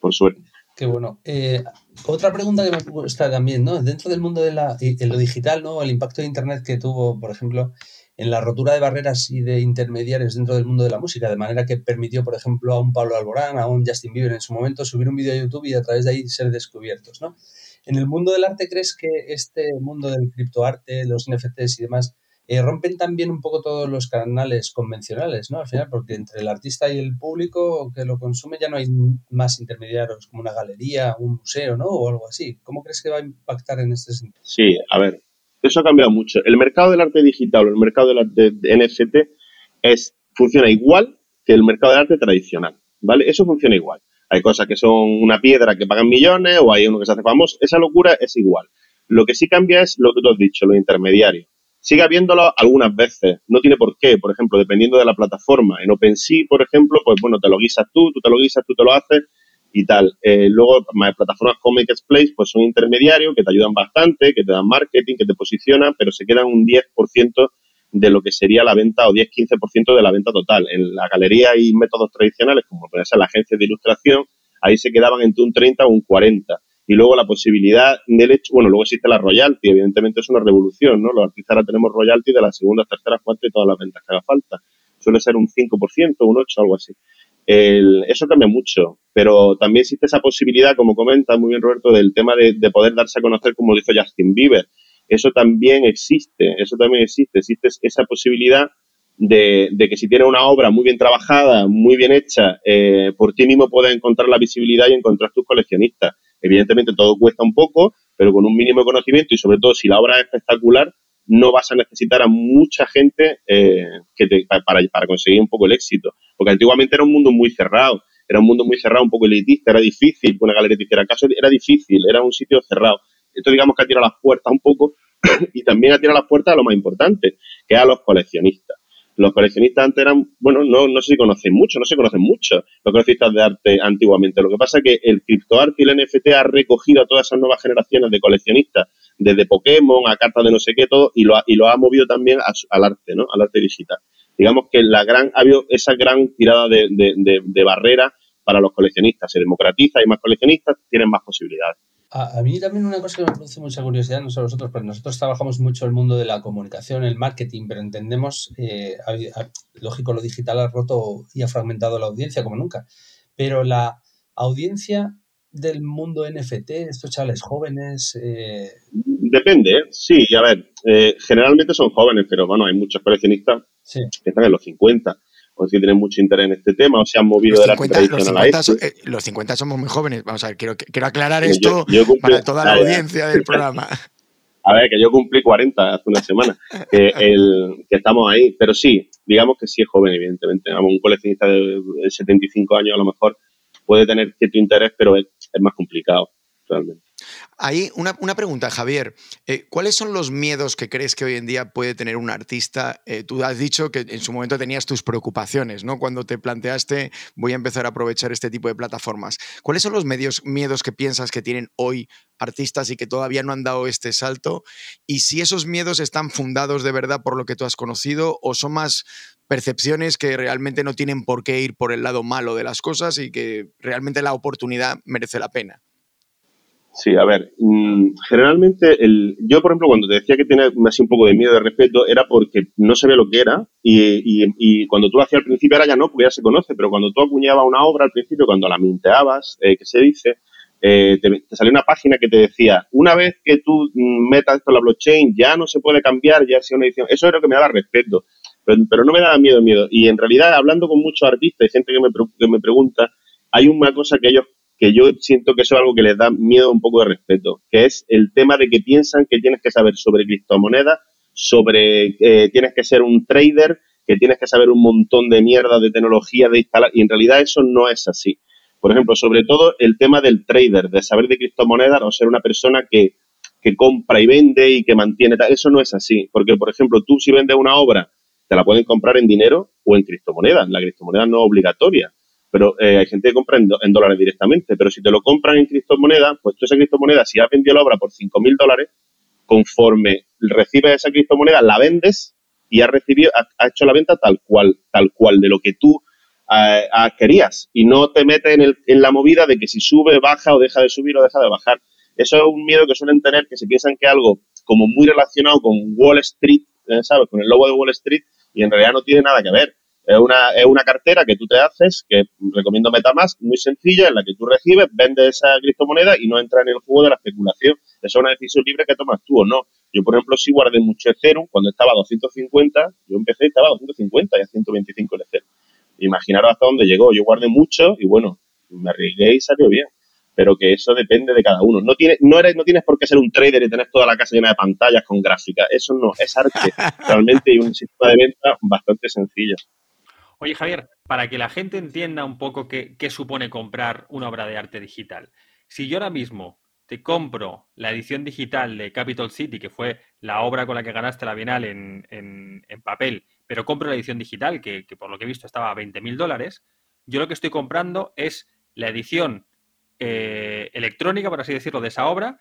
por suerte. Qué bueno. Eh, otra pregunta que me gusta también, ¿no? Dentro del mundo de, la, de lo digital, ¿no? El impacto de Internet que tuvo, por ejemplo, en la rotura de barreras y de intermediarios dentro del mundo de la música, de manera que permitió, por ejemplo, a un Pablo Alborán, a un Justin Bieber en su momento subir un vídeo a YouTube y a través de ahí ser descubiertos, ¿no? En el mundo del arte, ¿crees que este mundo del criptoarte, los NFTs y demás, eh, rompen también un poco todos los canales convencionales, ¿no? Al final, porque entre el artista y el público que lo consume ya no hay más intermediarios, como una galería, un museo, ¿no? O algo así. ¿Cómo crees que va a impactar en este sentido? Sí, a ver, eso ha cambiado mucho. El mercado del arte digital el mercado del arte NFT es, funciona igual que el mercado del arte tradicional, ¿vale? Eso funciona igual. Hay cosas que son una piedra que pagan millones o hay uno que se hace famoso. Esa locura es igual. Lo que sí cambia es lo que tú has dicho, los intermediarios. Sigue habiéndolo algunas veces, no tiene por qué, por ejemplo, dependiendo de la plataforma. En OpenSea, por ejemplo, pues bueno, te lo guisas tú, tú te lo guisas, tú te lo haces y tal. Eh, luego, más plataformas como Place, pues son intermediarios que te ayudan bastante, que te dan marketing, que te posicionan, pero se quedan un 10% de lo que sería la venta o 10-15% de la venta total. En la galería y métodos tradicionales, como puede ser la agencia de ilustración, ahí se quedaban entre un 30 o un 40 y luego la posibilidad del hecho, bueno, luego existe la royalty, evidentemente es una revolución, ¿no? Los artistas ahora tenemos royalty de las segundas, terceras, cuartas y todas las ventas que haga falta. Suele ser un 5%, un 8%, algo así. eso cambia mucho, pero también existe esa posibilidad, como comenta muy bien Roberto, del tema de, poder darse a conocer, como dijo Justin Bieber. Eso también existe, eso también existe, existe esa posibilidad de, que si tienes una obra muy bien trabajada, muy bien hecha, eh, por ti mismo puedes encontrar la visibilidad y encontrar tus coleccionistas. Evidentemente todo cuesta un poco, pero con un mínimo de conocimiento y sobre todo si la obra es espectacular, no vas a necesitar a mucha gente eh, que para, para conseguir un poco el éxito. Porque antiguamente era un mundo muy cerrado, era un mundo muy cerrado, un poco elitista, era difícil que una galería te hiciera caso, era difícil, era un sitio cerrado. Esto digamos que ha tirado las puertas un poco y también ha tirado las puertas a lo más importante, que es a los coleccionistas los coleccionistas antes eran, bueno, no, no si conocen mucho, no se conocen mucho los coleccionistas de arte antiguamente. Lo que pasa es que el criptoarte y el NFT ha recogido a todas esas nuevas generaciones de coleccionistas, desde Pokémon a cartas de no sé qué, todo, y lo ha, y lo ha movido también al arte, ¿no? Al arte digital. Digamos que la gran, ha habido esa gran tirada de, de, de barrera para los coleccionistas. Se democratiza, hay más coleccionistas, tienen más posibilidades. A, mí también una cosa que me produce mucha curiosidad, no solo nosotros, pero nosotros trabajamos mucho el mundo de la comunicación, el marketing, pero entendemos, eh, lógico, lo digital ha roto y ha fragmentado la audiencia como nunca, pero la audiencia del mundo NFT, estos chavales jóvenes... Eh... Depende, ¿eh? sí, a ver, eh, generalmente son jóvenes, pero bueno, hay muchos coleccionistas que están en los 50 o si tienen mucho interés en este tema o se han movido de la a este. Eh, los 50 somos muy jóvenes. Vamos a ver, quiero, quiero aclarar esto para toda la audiencia del programa. A ver, que yo cumplí 40 hace una semana, que, el, que estamos ahí. Pero sí, digamos que sí es joven, evidentemente. Un coleccionista de 75 años a lo mejor puede tener cierto interés, pero es más complicado realmente. Ahí una, pregunta, Javier. Eh, ¿Cuáles son los miedos que crees que hoy en día puede tener un artista? Eh, tú has dicho que en su momento tenías tus preocupaciones, ¿no? Cuando te planteaste, voy a empezar a aprovechar este tipo de plataformas. ¿Cuáles son los medios, miedos que piensas que tienen hoy artistas y que todavía no han dado este salto? Y si esos miedos están fundados de verdad por lo que tú has conocido o son más percepciones que realmente no tienen por qué ir por el lado malo de las cosas y que realmente la oportunidad merece la pena. Sí, a ver, mm, generalmente el, yo, por ejemplo, cuando te decía que tenía así un poco de miedo de respeto, era porque no sabía lo que era y, y, cuando tú lo hacías al principio, ahora ya no, porque ya se conoce, pero cuando tú acuñabas una obra al principio, cuando la minteabas, eh, que se dice, eh, te, te, salía una página que te decía, una vez que tú mm, metas esto en la blockchain, ya no se puede cambiar, ya sea una edición. Eso es lo que me daba respeto, pero, pero, no me daba miedo, miedo. Y en realidad, hablando con muchos artistas y gente que me, que me pregunta, hay una cosa que ellos que yo siento que eso es algo que les da miedo un poco de respeto, que es el tema de que piensan que tienes que saber sobre criptomonedas, sobre eh, tienes que ser un trader, que tienes que saber un montón de mierda de tecnología de instalar, y en realidad eso no es así. Por ejemplo, sobre todo el tema del trader, de saber de criptomonedas o ser una persona que, que compra y vende y que mantiene, eso no es así, porque por ejemplo, tú si vendes una obra, te la pueden comprar en dinero o en criptomonedas, la criptomoneda no es obligatoria pero eh, hay gente que compra en, dólares directamente. Pero si te lo compran en criptomoneda, pues tú esa criptomoneda, si has vendido la obra por 5.000 dólares, conforme recibes esa criptomoneda, la vendes y has recibido, has, hecho la venta tal cual, tal cual, de lo que tú eh, querías. Y no te metes en, en la movida de que si sube, baja o deja de subir o deja de bajar. Eso es un miedo que suelen tener, que se piensan que algo como muy relacionado con Wall Street, eh, ¿sabes? Con el logo de Wall Street, y en realidad no tiene nada que ver. Es una, es una cartera que tú te haces, que recomiendo Metamask, muy sencilla, en la que tú recibes, vendes esa criptomoneda y no entra en el juego de la especulación. Eso es una decisión libre que tomas tú o no. Yo, por ejemplo, sí guardé mucho Ethereum cuando estaba a 250, yo empecé y estaba a 250 y a 125 el Ethereum. Imaginaros hasta dónde llegó. Yo guardé mucho y bueno, me arriesgué y salió bien. Pero que eso depende de cada uno. No, tiene, no, eres, no tienes por qué ser un trader y tener toda la casa llena de pantallas con gráficas. Eso no, es arte. Realmente hay un sistema de venta bastante sencillo. Oye, Javier, para que la gente entienda un poco qué, supone comprar una obra de arte digital. Si yo ahora mismo te compro la edición digital de Capital City, que fue la obra con la que ganaste la Bienal en, en, papel, pero compro la edición digital, que, por lo que he visto estaba a 20 mil dólares, yo lo que estoy comprando es la edición eh, electrónica, por así decirlo, de esa obra,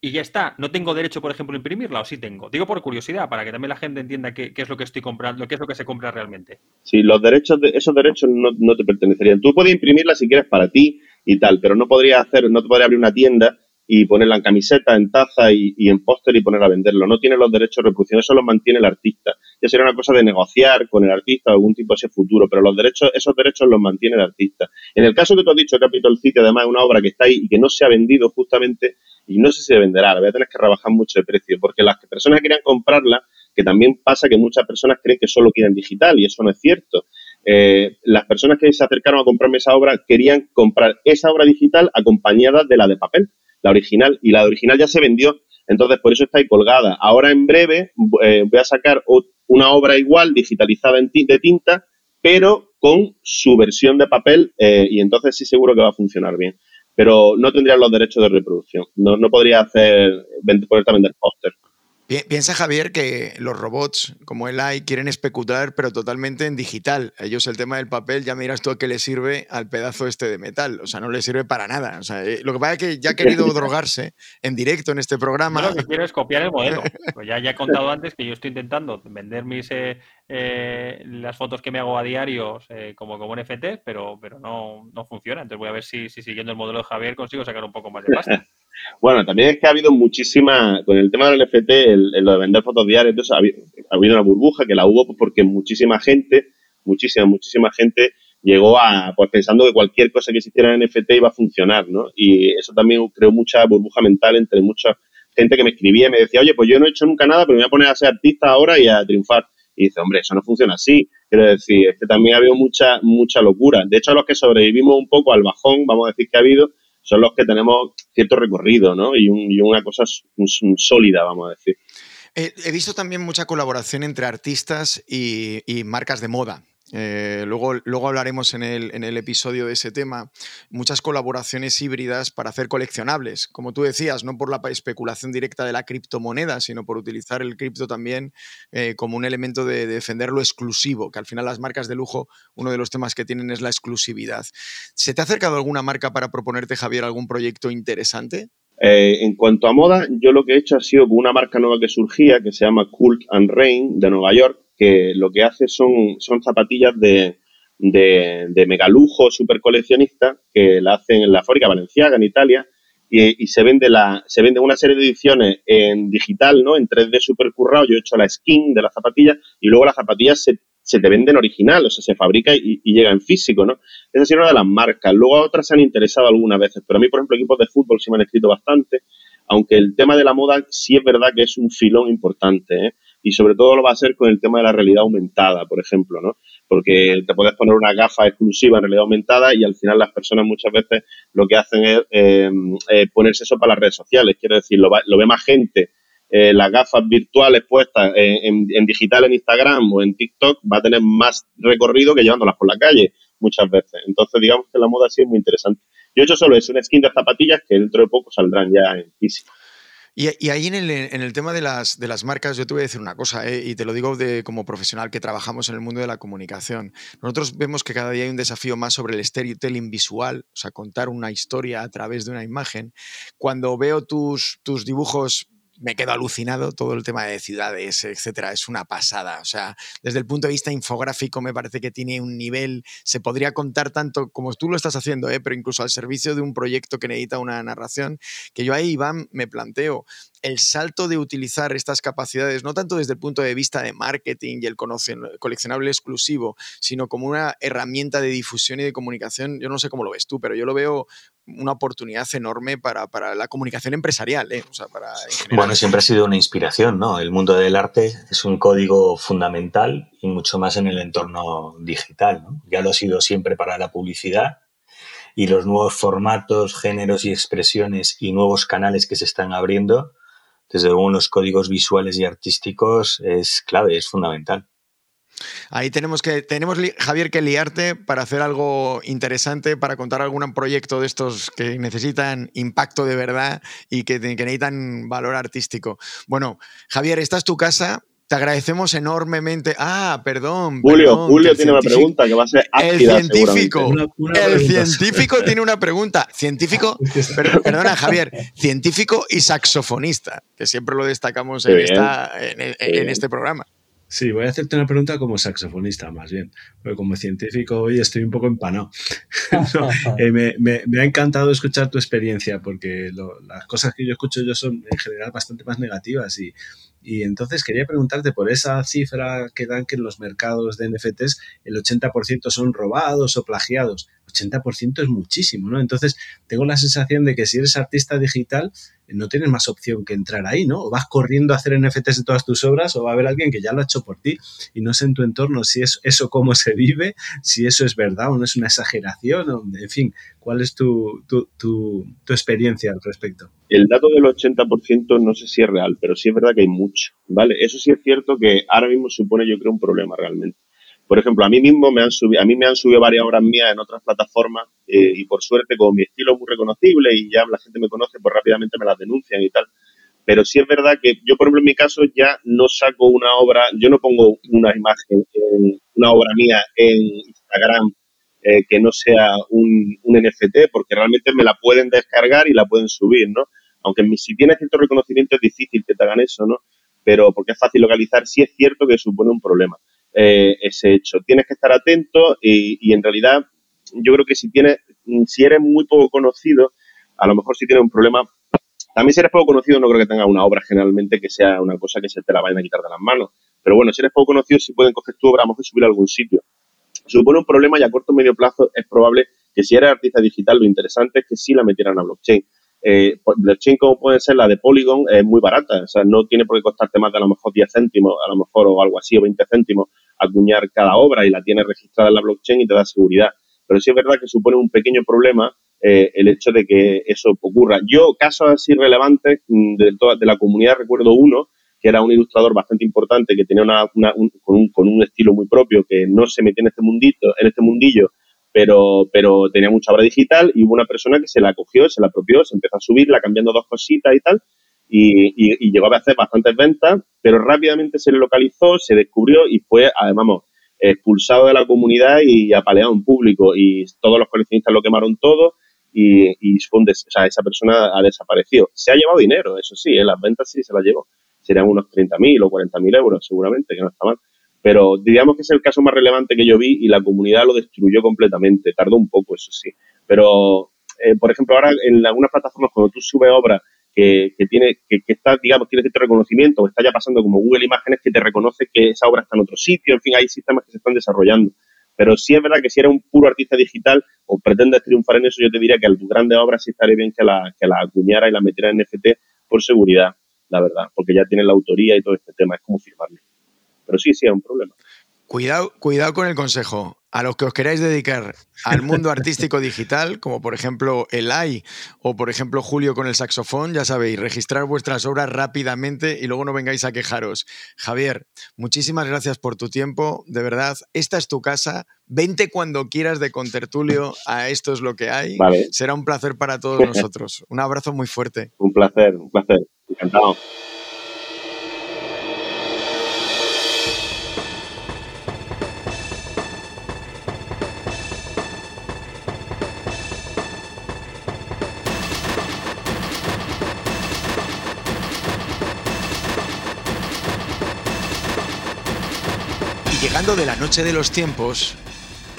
y ya está. No tengo derecho, por ejemplo, a imprimirla, o sí tengo. Digo por curiosidad, para que también la gente entienda qué, es lo que estoy comprando, qué es lo que se compra realmente. Sí, los derechos de, esos derechos no, no te pertenecerían. Tú puedes imprimirla si quieres para ti y tal, pero no podrías hacer, no te podría abrir una tienda y ponerla en camiseta, en taza y, en póster y ponerla a venderlo. No tiene los derechos de reproducción, eso lo mantiene el artista. Ya sería una cosa de negociar con el artista algún tipo de ese futuro, pero los derechos, esos derechos los mantiene el artista. En el caso que tú has dicho, Capitol City, además es una obra que está ahí y que no se ha vendido justamente, y no sé si se venderá, voy a tener que rebajar mucho el precio, porque las personas que querían comprarla, que también pasa que muchas personas creen que solo quieren digital, y eso no es cierto. Eh, las personas que se acercaron a comprarme esa obra querían comprar esa obra digital acompañada de la de papel la original, y la original ya se vendió, entonces por eso está ahí colgada. Ahora en breve eh, voy a sacar una obra igual, digitalizada en de tinta, pero con su versión de papel, eh, y entonces sí seguro que va a funcionar bien. Pero no tendría los derechos de reproducción. No, no podría hacer, ponerte a vender póster. Piensa Javier que los robots como el AI quieren especular, pero totalmente en digital. ellos el tema del papel, ya miras tú a qué le sirve al pedazo este de metal. O sea, no le sirve para nada. O sea, eh, lo que pasa es que ya ha querido drogarse en directo en este programa. lo que quiero es copiar el modelo. Pues ya, ya he contado antes que yo estoy intentando vender mis eh, eh, las fotos que me hago a diario como, como NFT, pero, pero no, no funciona. Entonces voy a ver si, si siguiendo el modelo de Javier consigo sacar un poco más de pasta. Bueno, también es que ha habido muchísima, con el tema del NFT, el, lo de vender fotos diarias, entonces ha habido, una burbuja que la hubo pues, porque muchísima gente, muchísima, muchísima gente llegó a, pues pensando que cualquier cosa que existiera en NFT iba a funcionar, ¿no? Y eso también creó mucha burbuja mental entre mucha gente que me escribía y me decía, oye, pues yo no he hecho nunca nada, pero me voy a poner a ser artista ahora y a triunfar. Y dice, hombre, eso no funciona así. Quiero decir, es que también ha habido mucha, mucha locura. De hecho, los que sobrevivimos un poco al bajón, vamos a decir que ha habido, son los que tenemos cierto recorrido, ¿no? Y, una cosa sólida, vamos a decir. Eh, he visto también mucha colaboración entre artistas y marcas de moda. Eh, luego, luego hablaremos en el, en el, episodio de ese tema. Muchas colaboraciones híbridas para hacer coleccionables. Como tú decías, no por la especulación directa de la criptomoneda, sino por utilizar el cripto también eh, como un elemento de, defender lo exclusivo, que al final las marcas de lujo, uno de los temas que tienen es la exclusividad. ¿Se te ha acercado alguna marca para proponerte, Javier, algún proyecto interesante? Eh, en cuanto a moda, yo lo que he hecho ha sido con una marca nueva que surgía, que se llama Cult and Rain, de Nueva York, que lo que hace son, son zapatillas de, de, de megalujo super coleccionista que la hacen en la fábrica Valenciaga, en Italia, y, se vende la se vende una serie de ediciones en digital, ¿no? En 3D super currado. Yo he hecho la skin de las zapatillas y luego las zapatillas se, se te venden original, o sea, se fabrica y, llega en físico, ¿no? Esa es una de las marcas. Luego otras se han interesado algunas veces, pero a mí, por ejemplo, equipos de fútbol sí me han escrito bastante, aunque el tema de la moda sí es verdad que es un filón importante, ¿eh? Y sobre todo lo va a hacer con el tema de la realidad aumentada, por ejemplo, ¿no? Porque te puedes poner una gafa exclusiva en realidad aumentada y al final las personas muchas veces lo que hacen es eh, eh, ponerse eso para las redes sociales. Quiero decir, lo, ve más gente eh, las gafas virtuales puestas en, digital en Instagram o en TikTok va a tener más recorrido que llevándolas por la calle muchas veces. Entonces, digamos que la moda sí es muy interesante. Yo he hecho solo es una skin de zapatillas que dentro de poco saldrán ya en físico. Y, ahí en el, tema de las, de las, marcas, yo te voy a decir una cosa, ¿eh? y te lo digo de, como profesional que trabajamos en el mundo de la comunicación. Nosotros vemos que cada día hay un desafío más sobre el storytelling visual, o sea, contar una historia a través de una imagen. Cuando veo tus, tus dibujos me quedo alucinado todo el tema de ciudades, etcétera. Es una pasada. O sea, desde el punto de vista infográfico me parece que tiene un nivel, se podría contar tanto como tú lo estás haciendo, ¿eh? pero incluso al servicio de un proyecto que necesita una narración, que yo ahí, Iván, me planteo, el salto de utilizar estas capacidades, no tanto desde el punto de vista de marketing y el coleccionable exclusivo, sino como una herramienta de difusión y de comunicación, yo no sé cómo lo ves tú, pero yo lo veo una oportunidad enorme para, la comunicación empresarial. ¿eh? bueno, siempre ha sido una inspiración, ¿no? El mundo del arte es un código fundamental y mucho más en el entorno digital. ¿no? Ya lo ha sido siempre para la publicidad y los nuevos formatos, géneros y expresiones y nuevos canales que se están abriendo, desde luego los códigos visuales y artísticos es clave, es fundamental. Ahí tenemos que, tenemos, Javier, que liarte para hacer algo interesante, para contar algún proyecto de estos que necesitan impacto de verdad y que, que necesitan valor artístico. Bueno, Javier, esta es tu casa, te agradecemos enormemente. Ah, perdón. Julio, Julio tiene una pregunta que va a ser El científico. el científico tiene una pregunta. Científico, perdona, Javier, científico y saxofonista, que siempre lo destacamos en, en este programa. Sí, voy a hacerte una pregunta como saxofonista, más bien, porque como científico hoy estoy un poco empanado. Eh, me, ha encantado escuchar tu experiencia, porque las cosas que yo escucho yo son en general bastante más negativas y, y entonces quería preguntarte por esa cifra que dan que en los mercados de NFTs el 80% son robados o plagiados. 80% es muchísimo, ¿no? Entonces tengo la sensación de que si eres artista digital no tienes más opción que entrar ahí, ¿no? O vas corriendo a hacer NFTs de todas tus obras o va a haber alguien que ya lo ha hecho por ti y no sé en tu entorno si es eso cómo se vive, si eso es verdad o no es una exageración, o, en fin, ¿cuál es tu, tu, tu, tu experiencia al respecto? El dato del 80% no sé si es real, pero sí es verdad que hay mucho, ¿vale? Eso sí es cierto que ahora mismo supone yo creo un problema realmente. Por ejemplo, a mí mismo me han subido, a mí me han subido varias obras mías en otras plataformas eh, y por suerte como mi estilo es muy reconocible y ya la gente me conoce, pues rápidamente me las denuncian y tal. Pero sí es verdad que yo, por ejemplo, en mi caso ya no saco una obra, yo no pongo una imagen, en, una obra mía en Instagram eh, que no sea un, un, NFT, porque realmente me la pueden descargar y la pueden subir, ¿no? Aunque si tiene cierto reconocimiento es difícil que te hagan eso, ¿no? Pero porque es fácil localizar, sí es cierto que supone un problema. Eh, ese hecho. Tienes que estar atento y, en realidad yo creo que si tienes, si eres muy poco conocido, a lo mejor si tienes un problema. También si eres poco conocido no creo que tengas una obra generalmente que sea una cosa que se te la vayan a quitar de las manos. Pero bueno, si eres poco conocido, si pueden coger tu obra, a lo mejor subirla a algún sitio. Supone un problema y a corto o medio plazo es probable que si eres artista digital, lo interesante es que sí la metieran a blockchain eh, blockchain como puede ser la de Polygon es muy barata, o sea, no tiene por qué costarte más de a lo mejor 10 céntimos, a lo mejor o algo así, o 20 céntimos acuñar cada obra y la tienes registrada en la blockchain y te da seguridad. Pero sí es verdad que supone un pequeño problema eh, el hecho de que eso ocurra. Yo, casos así relevantes mm, de, toda, de la comunidad, recuerdo uno, que era un ilustrador bastante importante, que tenía una, un, con, un, con, un, estilo muy propio, que no se metía en este mundito, en este mundillo, pero, pero tenía mucha obra digital y hubo una persona que se la cogió, se la apropió, se empezó a subirla cambiando dos cositas y tal, y, y, llegó a hacer bastantes ventas, pero rápidamente se le localizó, se descubrió y fue, además, expulsado de la comunidad y apaleado en público. Y todos los coleccionistas lo quemaron todo y, y o sea, esa persona ha desaparecido. Se ha llevado dinero, eso sí, en las ventas sí se la llevó. Serían unos 30.000 o 40.000 euros seguramente, que no está mal. Pero digamos que es el caso más relevante que yo vi y la comunidad lo destruyó completamente. Tardó un poco, eso sí. Pero, eh, por ejemplo, ahora en algunas plataformas, cuando tú subes obras que, tiene, que, está, digamos, tiene cierto reconocimiento o está ya pasando como Google Imágenes que te reconoce que esa obra está en otro sitio, en fin, hay sistemas que se están desarrollando. Pero sí es verdad que si eres un puro artista digital o pretendes triunfar en eso, yo te diría que a tus grandes obras sí estaría bien que la, que la acuñara y la metiera en NFT por seguridad, la verdad, porque ya tienes la autoría y todo este tema, es como firmarle. Pero sí, sí, es un problema. Cuidado, cuidado con el consejo. A los que os queráis dedicar al mundo artístico digital, como por ejemplo el AI o por ejemplo Julio con el saxofón, ya sabéis, registrar vuestras obras rápidamente y luego no vengáis a quejaros. Javier, muchísimas gracias por tu tiempo, de verdad, esta es tu casa. Vente cuando quieras de contertulio a Esto es lo que hay. Será un placer para todos nosotros. Un abrazo muy fuerte. Un placer, un placer. Encantado. Llegando de la noche de los tiempos,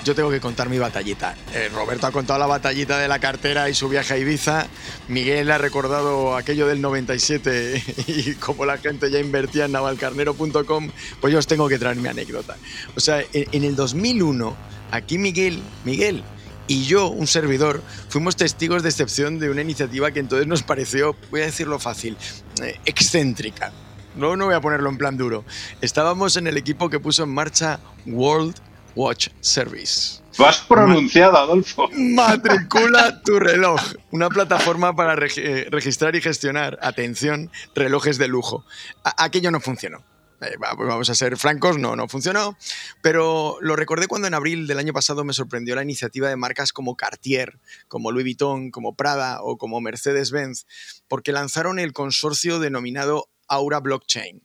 yo tengo que contar mi batallita. Eh, Roberto ha contado la batallita de la cartera y su viaje a Ibiza. Miguel ha recordado aquello del 97 y como la gente ya invertía en navalcarnero.com, pues yo os tengo que traer mi anécdota. O sea, en, el 2001, aquí Miguel, Miguel, y yo, un servidor, fuimos testigos de excepción de una iniciativa que entonces nos pareció, voy a decirlo fácil, eh, excéntrica. No, no voy a ponerlo en plan duro. Estábamos en el equipo que puso en marcha World Watch Service. Lo has pronunciado, Adolfo. Matricula tu reloj. Una plataforma para eh, registrar y gestionar, atención, relojes de lujo. aquello no funcionó. Eh, pues vamos a ser francos, no, no funcionó. Pero lo recordé cuando en abril del año pasado me sorprendió la iniciativa de marcas como Cartier, como Louis Vuitton, como Prada o como Mercedes-Benz, porque lanzaron el consorcio denominado Aura Blockchain.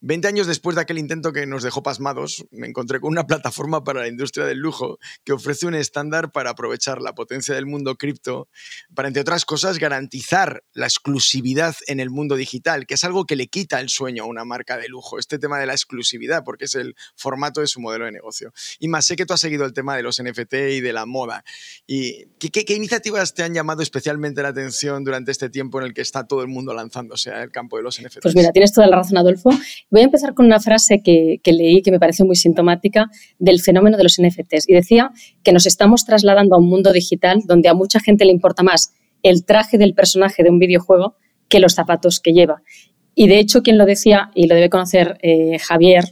Veinte años después de aquel intento que nos dejó pasmados, me encontré con una plataforma para la industria del lujo que ofrece un estándar para aprovechar la potencia del mundo cripto, para, entre otras cosas, garantizar la exclusividad en el mundo digital, que es algo que le quita el sueño a una marca de lujo, este tema de la exclusividad, porque es el formato de su modelo de negocio. Y más, sé que tú has seguido el tema de los NFT y de la moda. ¿Y qué, iniciativas te han llamado especialmente la atención durante este tiempo en el que está todo el mundo lanzándose al campo de los NFTs? Pues mira, tienes toda la razón, Adolfo. Voy a empezar con una frase que, leí que me pareció muy sintomática del fenómeno de los NFTs y decía que nos estamos trasladando a un mundo digital donde a mucha gente le importa más el traje del personaje de un videojuego que los zapatos que lleva. Y de hecho, quien lo decía, y lo debe conocer eh, Javier,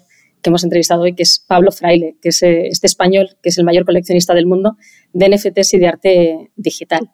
que hemos entrevistado hoy, que es Pablo Fraile, que es eh, este español, que es el mayor coleccionista del mundo de NFTs y de arte digital.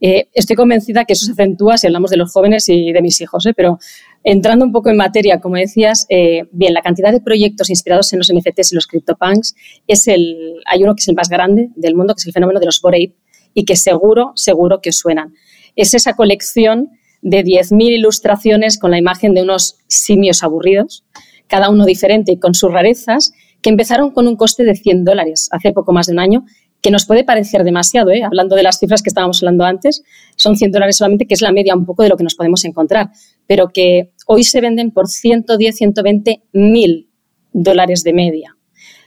Eh, estoy convencida que eso se acentúa si hablamos de los jóvenes y de mis hijos, ¿eh? pero entrando un poco en materia, como decías, eh, bien, la cantidad de proyectos inspirados en los NFTs y los CryptoPunks es el, hay uno que es el más grande del mundo, que es el fenómeno de los Bored y que seguro, seguro que os suenan. Es esa colección de 10.000 ilustraciones con la imagen de unos simios aburridos, cada uno diferente y con sus rarezas, que empezaron con un coste de 100 dólares hace poco más de un año que nos puede parecer demasiado, ¿eh? hablando de las cifras que estábamos hablando antes, son 100 dólares solamente, que es la media un poco de lo que nos podemos encontrar, pero que hoy se venden por 110, 120 mil dólares de media.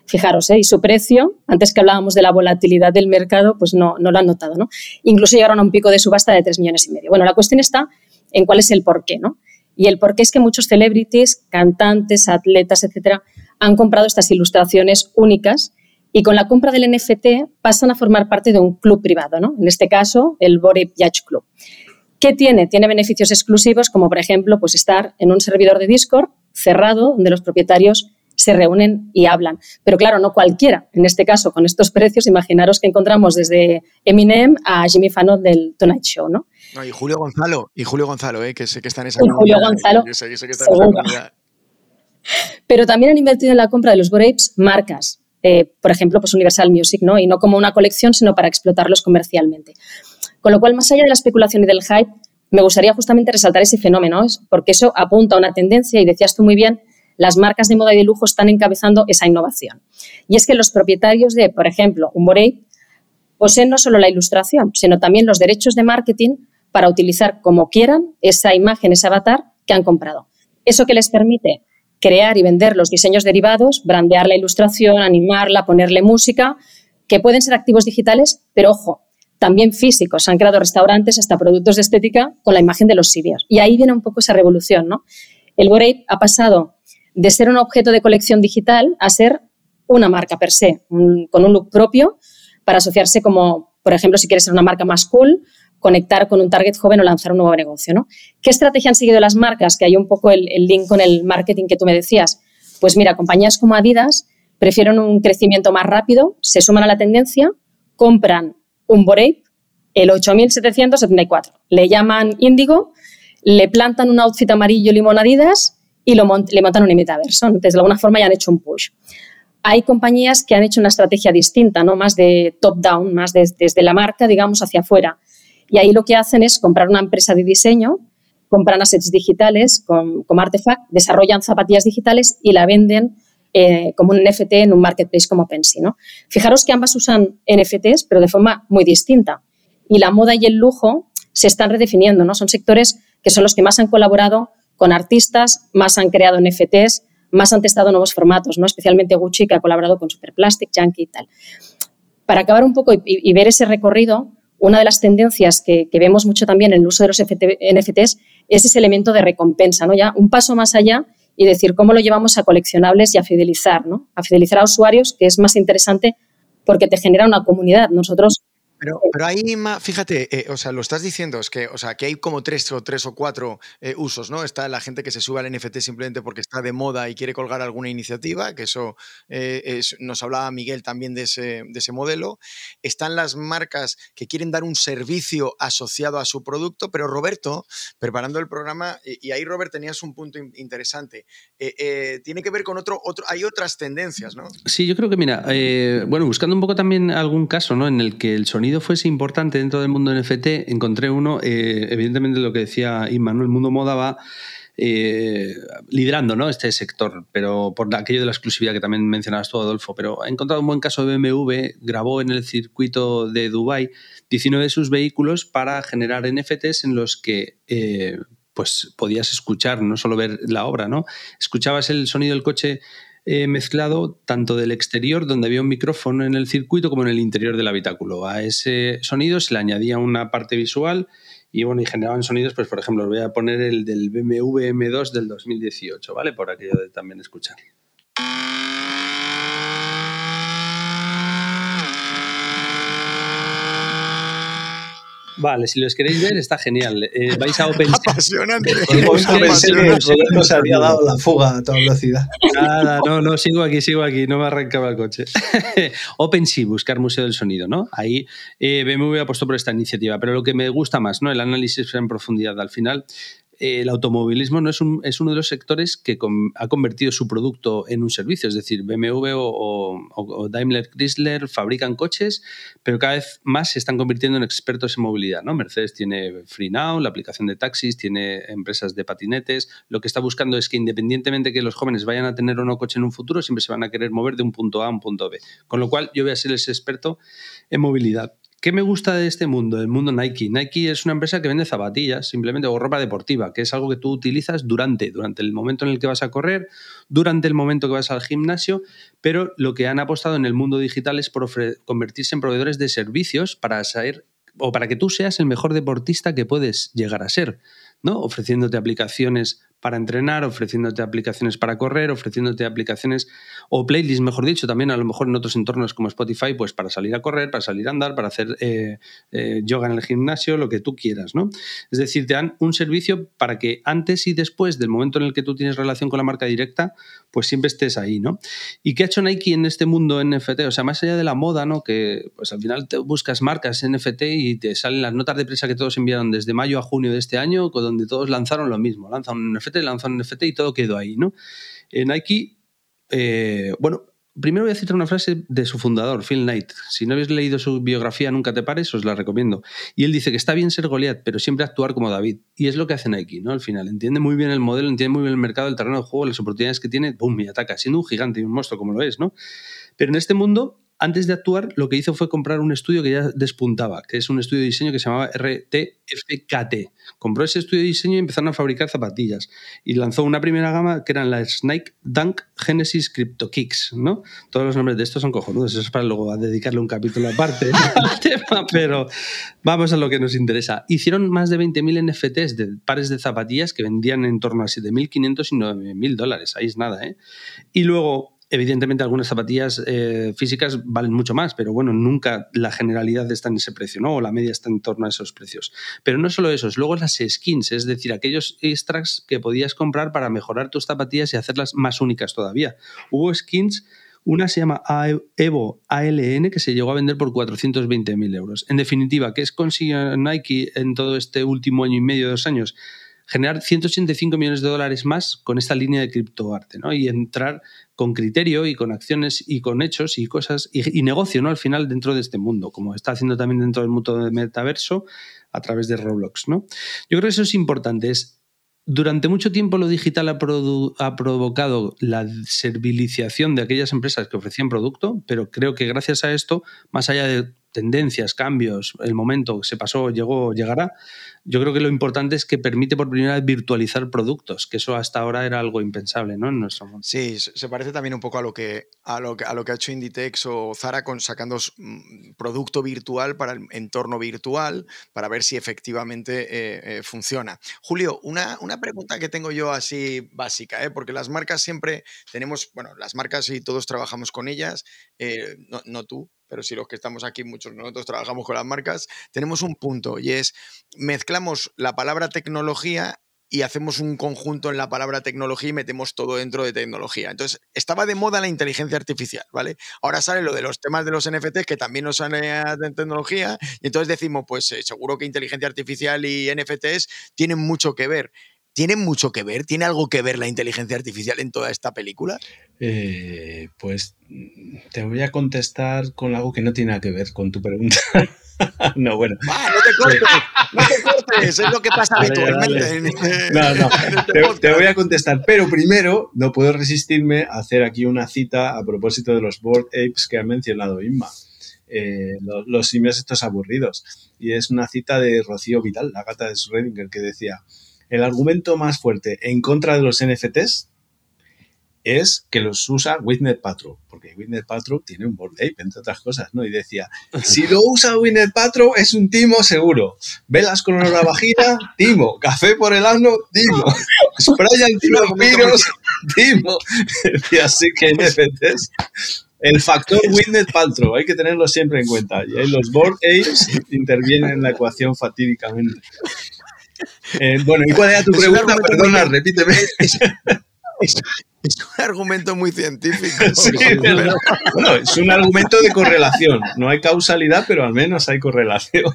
Fijaros, ¿eh? y su precio, antes que hablábamos de la volatilidad del mercado, pues no, no lo han notado, ¿no? Incluso llegaron a un pico de subasta de 3 millones y medio. Bueno, la cuestión está en cuál es el porqué, ¿no? Y el porqué es que muchos celebrities, cantantes, atletas, etcétera, han comprado estas ilustraciones únicas y con la compra del NFT pasan a formar parte de un club privado, ¿no? En este caso, el Bored Yacht Club. ¿Qué tiene? Tiene beneficios exclusivos como, por ejemplo, pues estar en un servidor de Discord cerrado donde los propietarios se reúnen y hablan. Pero claro, no cualquiera. En este caso, con estos precios, imaginaros que encontramos desde Eminem a Jimmy Fallon del Tonight Show, ¿no? y Julio Gonzalo, y Julio Gonzalo, ¿eh? que sé que está en esa y Julio Gonzalo, Pero también han invertido en la compra de los Grapes marcas eh, por ejemplo, pues Universal Music, ¿no? Y no como una colección, sino para explotarlos comercialmente. Con lo cual, más allá de la especulación y del hype, me gustaría justamente resaltar ese fenómeno, porque eso apunta a una tendencia, y decías tú muy bien, las marcas de moda y de lujo están encabezando esa innovación. Y es que los propietarios de, por ejemplo, un Borey poseen no solo la ilustración, sino también los derechos de marketing para utilizar como quieran esa imagen, ese avatar que han comprado. ¿Eso que les permite? Crear y vender los diseños derivados, brandear la ilustración, animarla, ponerle música, que pueden ser activos digitales, pero ojo, también físicos. Se han creado restaurantes, hasta productos de estética con la imagen de los simios. Y ahí viene un poco esa revolución, ¿no? El Bored ha pasado de ser un objeto de colección digital a ser una marca per se, con un look propio para asociarse como, por ejemplo, si quieres ser una marca más cool, conectar con un target joven o lanzar un nuevo negocio. ¿no? ¿Qué estrategia han seguido las marcas? Que hay un poco el, link con el marketing que tú me decías. Pues mira, compañías como Adidas prefieren un crecimiento más rápido, se suman a la tendencia, compran un Borape, el 8774, le llaman Índigo, le plantan un outfit amarillo limón Adidas y lo le montan un metaverso. Entonces, de alguna forma ya han hecho un push. Hay compañías que han hecho una estrategia distinta, ¿no? más de top-down, más desde la marca, digamos, hacia afuera. Y ahí lo que hacen es comprar una empresa de diseño, compran assets digitales como, Artefact, desarrollan zapatillas digitales y la venden eh, como un NFT en un marketplace como Pensy. ¿no? Fijaros que ambas usan NFTs, pero de forma muy distinta. Y la moda y el lujo se están redefiniendo. ¿no? Son sectores que son los que más han colaborado con artistas, más han creado NFTs, más han testado nuevos formatos, ¿no? especialmente Gucci, que ha colaborado con Superplastic, Junkie y tal. Para acabar un poco y, ver ese recorrido, una de las tendencias que, vemos mucho también en el uso de los NFTs es ese elemento de recompensa, ¿no? Ya un paso más allá y decir cómo lo llevamos a coleccionables y a fidelizar, ¿no? A fidelizar a usuarios, que es más interesante porque te genera una comunidad. Nosotros pero, ahí, fíjate, eh, o sea, lo estás diciendo, es que, o sea, que hay como tres o tres o cuatro eh, usos, ¿no? Está la gente que se sube al NFT simplemente porque está de moda y quiere colgar alguna iniciativa, que eso eh, nos hablaba Miguel también de ese, de ese modelo. Están las marcas que quieren dar un servicio asociado a su producto, pero Roberto, preparando el programa, y, ahí Robert tenías un punto interesante, tiene que ver con otro, otro, hay otras tendencias, ¿no? Sí, yo creo que, mira, bueno, buscando un poco también algún caso, ¿no? En el que el sonido fuese importante dentro del mundo NFT, encontré uno, eh, evidentemente lo que decía Inma, el mundo moda va eh, liderando ¿no? este sector, pero por aquello de la exclusividad que también mencionabas tú, Adolfo, pero he encontrado un buen caso de BMW, grabó en el circuito de Dubai 19 de sus vehículos para generar NFTs en los que eh, pues podías escuchar, no solo ver la obra, ¿no? Escuchabas el sonido del coche mezclado tanto del exterior, donde había un micrófono en el circuito, como en el interior del habitáculo. A ese sonido se le añadía una parte visual y bueno, y generaban sonidos, pues por ejemplo, os voy a poner el del BMW M2 del 2018, ¿vale? Por aquello de también escuchar. Vale, si los queréis ver, está genial. Eh, vais a OpenSea. Apasionante. No se había dado la fuga a toda velocidad. Nada, no, no, sigo aquí, sigo aquí, no me arrancaba el coche. OpenSea, buscar Museo del Sonido, ¿no? Ahí eh, BMW ha puesto por esta iniciativa, pero lo que me gusta más, ¿no? El análisis en profundidad al final el automovilismo no es, un, es, uno de los sectores que ha convertido su producto en un servicio. Es decir, BMW o, Daimler Chrysler fabrican coches, pero cada vez más se están convirtiendo en expertos en movilidad. ¿no? Mercedes tiene FreeNow, la aplicación de taxis, tiene empresas de patinetes. Lo que está buscando es que independientemente que los jóvenes vayan a tener o no coche en un futuro, siempre se van a querer mover de un punto A a un punto B. Con lo cual, yo voy a ser ese experto en movilidad. ¿Qué me gusta de este mundo, el mundo Nike? Nike es una empresa que vende zapatillas, simplemente, o ropa deportiva, que es algo que tú utilizas durante, durante el momento en el que vas a correr, durante el momento que vas al gimnasio, pero lo que han apostado en el mundo digital es por convertirse en proveedores de servicios para saber o para que tú seas el mejor deportista que puedes llegar a ser, ¿no? Ofreciéndote aplicaciones para entrenar, ofreciéndote aplicaciones para correr, ofreciéndote aplicaciones o playlists, mejor dicho, también a lo mejor en otros entornos como Spotify, pues para salir a correr, para salir a andar, para hacer eh, eh, yoga en el gimnasio, lo que tú quieras, ¿no? Es decir, te dan un servicio para que antes y después del momento en el que tú tienes relación con la marca directa, pues siempre estés ahí, ¿no? ¿Y qué ha hecho Nike en este mundo NFT? O sea, más allá de la moda, ¿no? Que pues al final te buscas marcas NFT y te salen las notas de prensa que todos enviaron desde mayo a junio de este año, donde todos lanzaron lo mismo, lanzan un NFT NFT, lanzó un NFT y todo quedó ahí, ¿no? En Nike, eh, bueno, primero voy a citar una frase de su fundador, Phil Knight. Si no habéis leído su biografía, nunca te pares, os la recomiendo. Y él dice que está bien ser Goliath, pero siempre actuar como David. Y es lo que hace Nike, ¿no? Al final, entiende muy bien el modelo, entiende muy bien el mercado, el terreno de juego, las oportunidades que tiene, ¡pum! y ataca, siendo un gigante y un monstruo como lo es, ¿no? Pero en este mundo antes de actuar, lo que hizo fue comprar un estudio que ya despuntaba, que es un estudio de diseño que se llamaba RTFKT. Compró ese estudio de diseño y empezaron a fabricar zapatillas. Y lanzó una primera gama que eran las Nike Dunk Genesis Crypto Kicks, ¿no? Todos los nombres de estos son cojonudos, eso es para luego dedicarle un capítulo aparte al tema, pero vamos a lo que nos interesa. Hicieron más de 20.000 NFTs de pares de zapatillas que vendían en torno a 7.500 y 9.000 dólares, ahí es nada, ¿eh? Y luego Evidentemente algunas zapatillas eh, físicas valen mucho más, pero bueno, nunca la generalidad está en ese precio, ¿no? O la media está en torno a esos precios. Pero no solo esos, luego las skins, es decir, aquellos extras que podías comprar para mejorar tus zapatillas y hacerlas más únicas todavía. Hubo skins una se llama Evo ALN, que se llegó a vender por 420.000 euros. En definitiva, ¿qué es consiguió Nike en todo este último año y medio, dos años? Generar 185 millones de dólares más con esta línea de criptoarte, ¿no? Y entrar con criterio y con acciones y con hechos y cosas y, negocio, ¿no? Al final dentro de este mundo, como está haciendo también dentro del mundo de metaverso a través de Roblox, ¿no? Yo creo que eso es importante, es durante mucho tiempo lo digital ha, ha, provocado la servilización de aquellas empresas que ofrecían producto, pero creo que gracias a esto, más allá de tendencias, cambios, el momento que se pasó, llegó, llegará, yo creo que lo importante es que permite por primera vez virtualizar productos, que eso hasta ahora era algo impensable ¿no? en nuestro mundo. Sí, se parece también un poco a lo que, a lo que, a lo que ha hecho Inditex o Zara con sacando mm, producto virtual para el entorno virtual, para ver si efectivamente eh, eh, funciona. Julio, una, una, pregunta que tengo yo así básica, ¿eh? porque las marcas siempre tenemos, bueno, las marcas y todos trabajamos con ellas, no, no tú, pero si los que estamos aquí, muchos nosotros trabajamos con las marcas, tenemos un punto y es mezclamos la palabra tecnología y hacemos un conjunto en la palabra tecnología y metemos todo dentro de tecnología. Entonces, estaba de moda la inteligencia artificial, ¿vale? Ahora sale lo de los temas de los NFTs que también nos sale de tecnología y entonces decimos, pues eh, seguro que inteligencia artificial y NFTs tienen mucho que ver. ¿Tiene mucho que ver? ¿Tiene algo que ver la inteligencia artificial en toda esta película? Eh, pues te voy a contestar con algo que no tiene nada que ver con tu pregunta. no, bueno. Ah, no te cortes, no te cortes, es lo que pasa habitualmente. Este no, no, te, voy a contestar, pero primero no puedo resistirme a hacer aquí una cita a propósito de los board apes que ha mencionado Inma. Eh, los, los, simios estos aburridos. Y es una cita de Rocío Vidal, la gata de Schrödinger, que decía, el argumento más fuerte en contra de los NFTs es que los usa Winnet Patro, porque Winnet Patro tiene un board ape, entre otras cosas, ¿no? Y decía, si lo usa Winnet Patro es un timo seguro. Velas con una vagina, timo. Café por el ano, timo. Spray antivampiros, timo. Y así que NFTs el factor Winnet Paltrow, hay que tenerlo siempre en cuenta. Y ahí los board apes intervienen en la ecuación fatídicamente. Eh, bueno, ¿y cuál era tu pregunta? Perdona, repíteme. Es, un argumento muy científico. bueno, es un argumento de correlación. No hay causalidad, pero al menos hay correlación.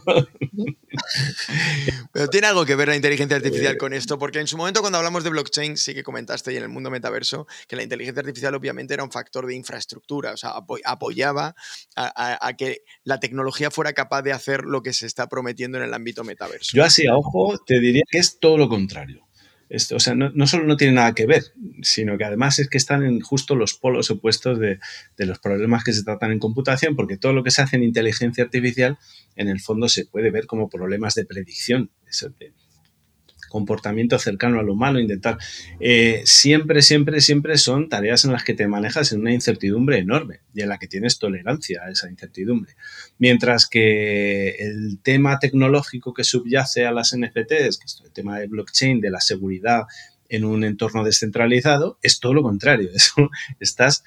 Pero tiene algo que ver la inteligencia artificial con esto, porque en su momento cuando hablamos de blockchain, sí que comentaste y en el mundo metaverso que la inteligencia artificial obviamente era un factor de infraestructura, o sea, apoyaba a, que la tecnología fuera capaz de hacer lo que se está prometiendo en el ámbito metaverso. Yo así a ojo te diría que es todo lo contrario o sea, no, solo no tiene nada que ver, sino que además es que están en justo los polos opuestos de, de, los problemas que se tratan en computación, porque todo lo que se hace en inteligencia artificial, en el fondo se puede ver como problemas de predicción, de, comportamiento cercano al humano, intentar. Eh, siempre, siempre, siempre son tareas en las que te manejas en una incertidumbre enorme y en la que tienes tolerancia a esa incertidumbre. Mientras que el tema tecnológico que subyace a las NFTs, que es el tema de blockchain, de la seguridad en un entorno descentralizado, es todo lo contrario. estás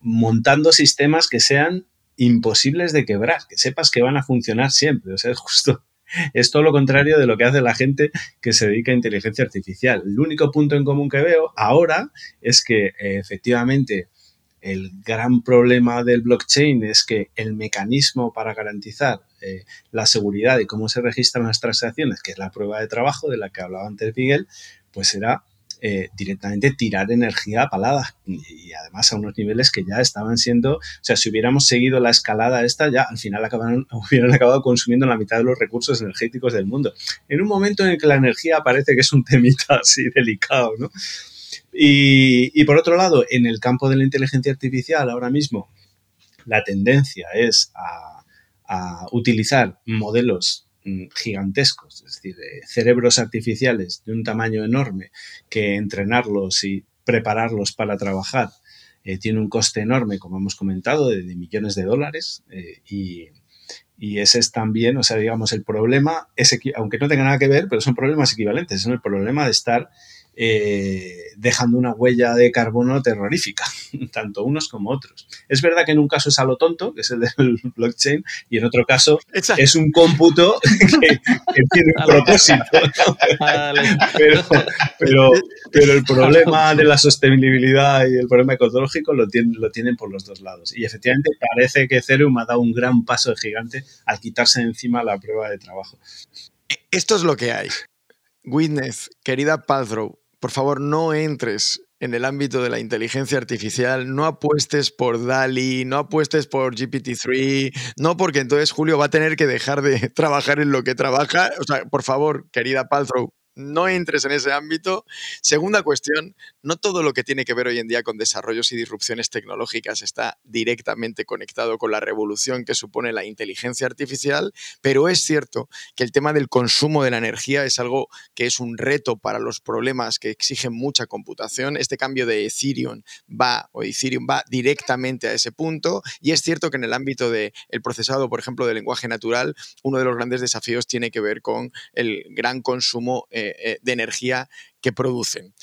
montando sistemas que sean imposibles de quebrar, que sepas que van a funcionar siempre. O sea, es justo es todo lo contrario de lo que hace la gente que se dedica a inteligencia artificial. El único punto en común que veo ahora es que efectivamente el gran problema del blockchain es que el mecanismo para garantizar eh, la seguridad y cómo se registran las transacciones, que es la prueba de trabajo de la que hablaba antes Miguel, pues será eh, directamente tirar energía palada y, además a unos niveles que ya estaban siendo, o sea, si hubiéramos seguido la escalada esta, ya al final acabaron, hubieran acabado consumiendo la mitad de los recursos energéticos del mundo. En un momento en el que la energía parece que es un temita así delicado, ¿no? Y, por otro lado, en el campo de la inteligencia artificial ahora mismo, la tendencia es a, a utilizar modelos gigantescos, es decir, cerebros artificiales de un tamaño enorme que entrenarlos y prepararlos para trabajar eh, tiene un coste enorme, como hemos comentado, de, millones de dólares eh, y, ese es también, o sea, digamos, el problema, es, aunque no tenga nada que ver, pero son problemas equivalentes, son el problema de estar eh, dejando una huella de carbono terrorífica, tanto unos como otros. Es verdad que en un caso es a lo tonto, que es el del blockchain, y en otro caso es un cómputo que, tiene un propósito. Pero, pero, el problema de la sostenibilidad y el problema ecológico lo tienen, lo tienen por los dos lados. Y efectivamente parece que Ethereum ha dado un gran paso de gigante al quitarse encima la prueba de trabajo. Esto es lo que hay. Witness, querida Paltrow, por favor, no entres en el ámbito de la inteligencia artificial, no apuestes por DALI, no apuestes por GPT-3, no porque entonces Julio va a tener que dejar de trabajar en lo que trabaja. O sea, por favor, querida Paltrow, no entres en ese ámbito. Segunda cuestión, no todo lo que tiene que ver hoy en día con desarrollos y disrupciones tecnológicas está directamente conectado con la revolución que supone la inteligencia artificial, pero es cierto que el tema del consumo de la energía es algo que es un reto para los problemas que exigen mucha computación. Este cambio de Ethereum va o Ethereum va directamente a ese punto y es cierto que en el ámbito del procesado, por ejemplo, del lenguaje natural, uno de los grandes desafíos tiene que ver con el gran consumo eh, eh, de energía que producen.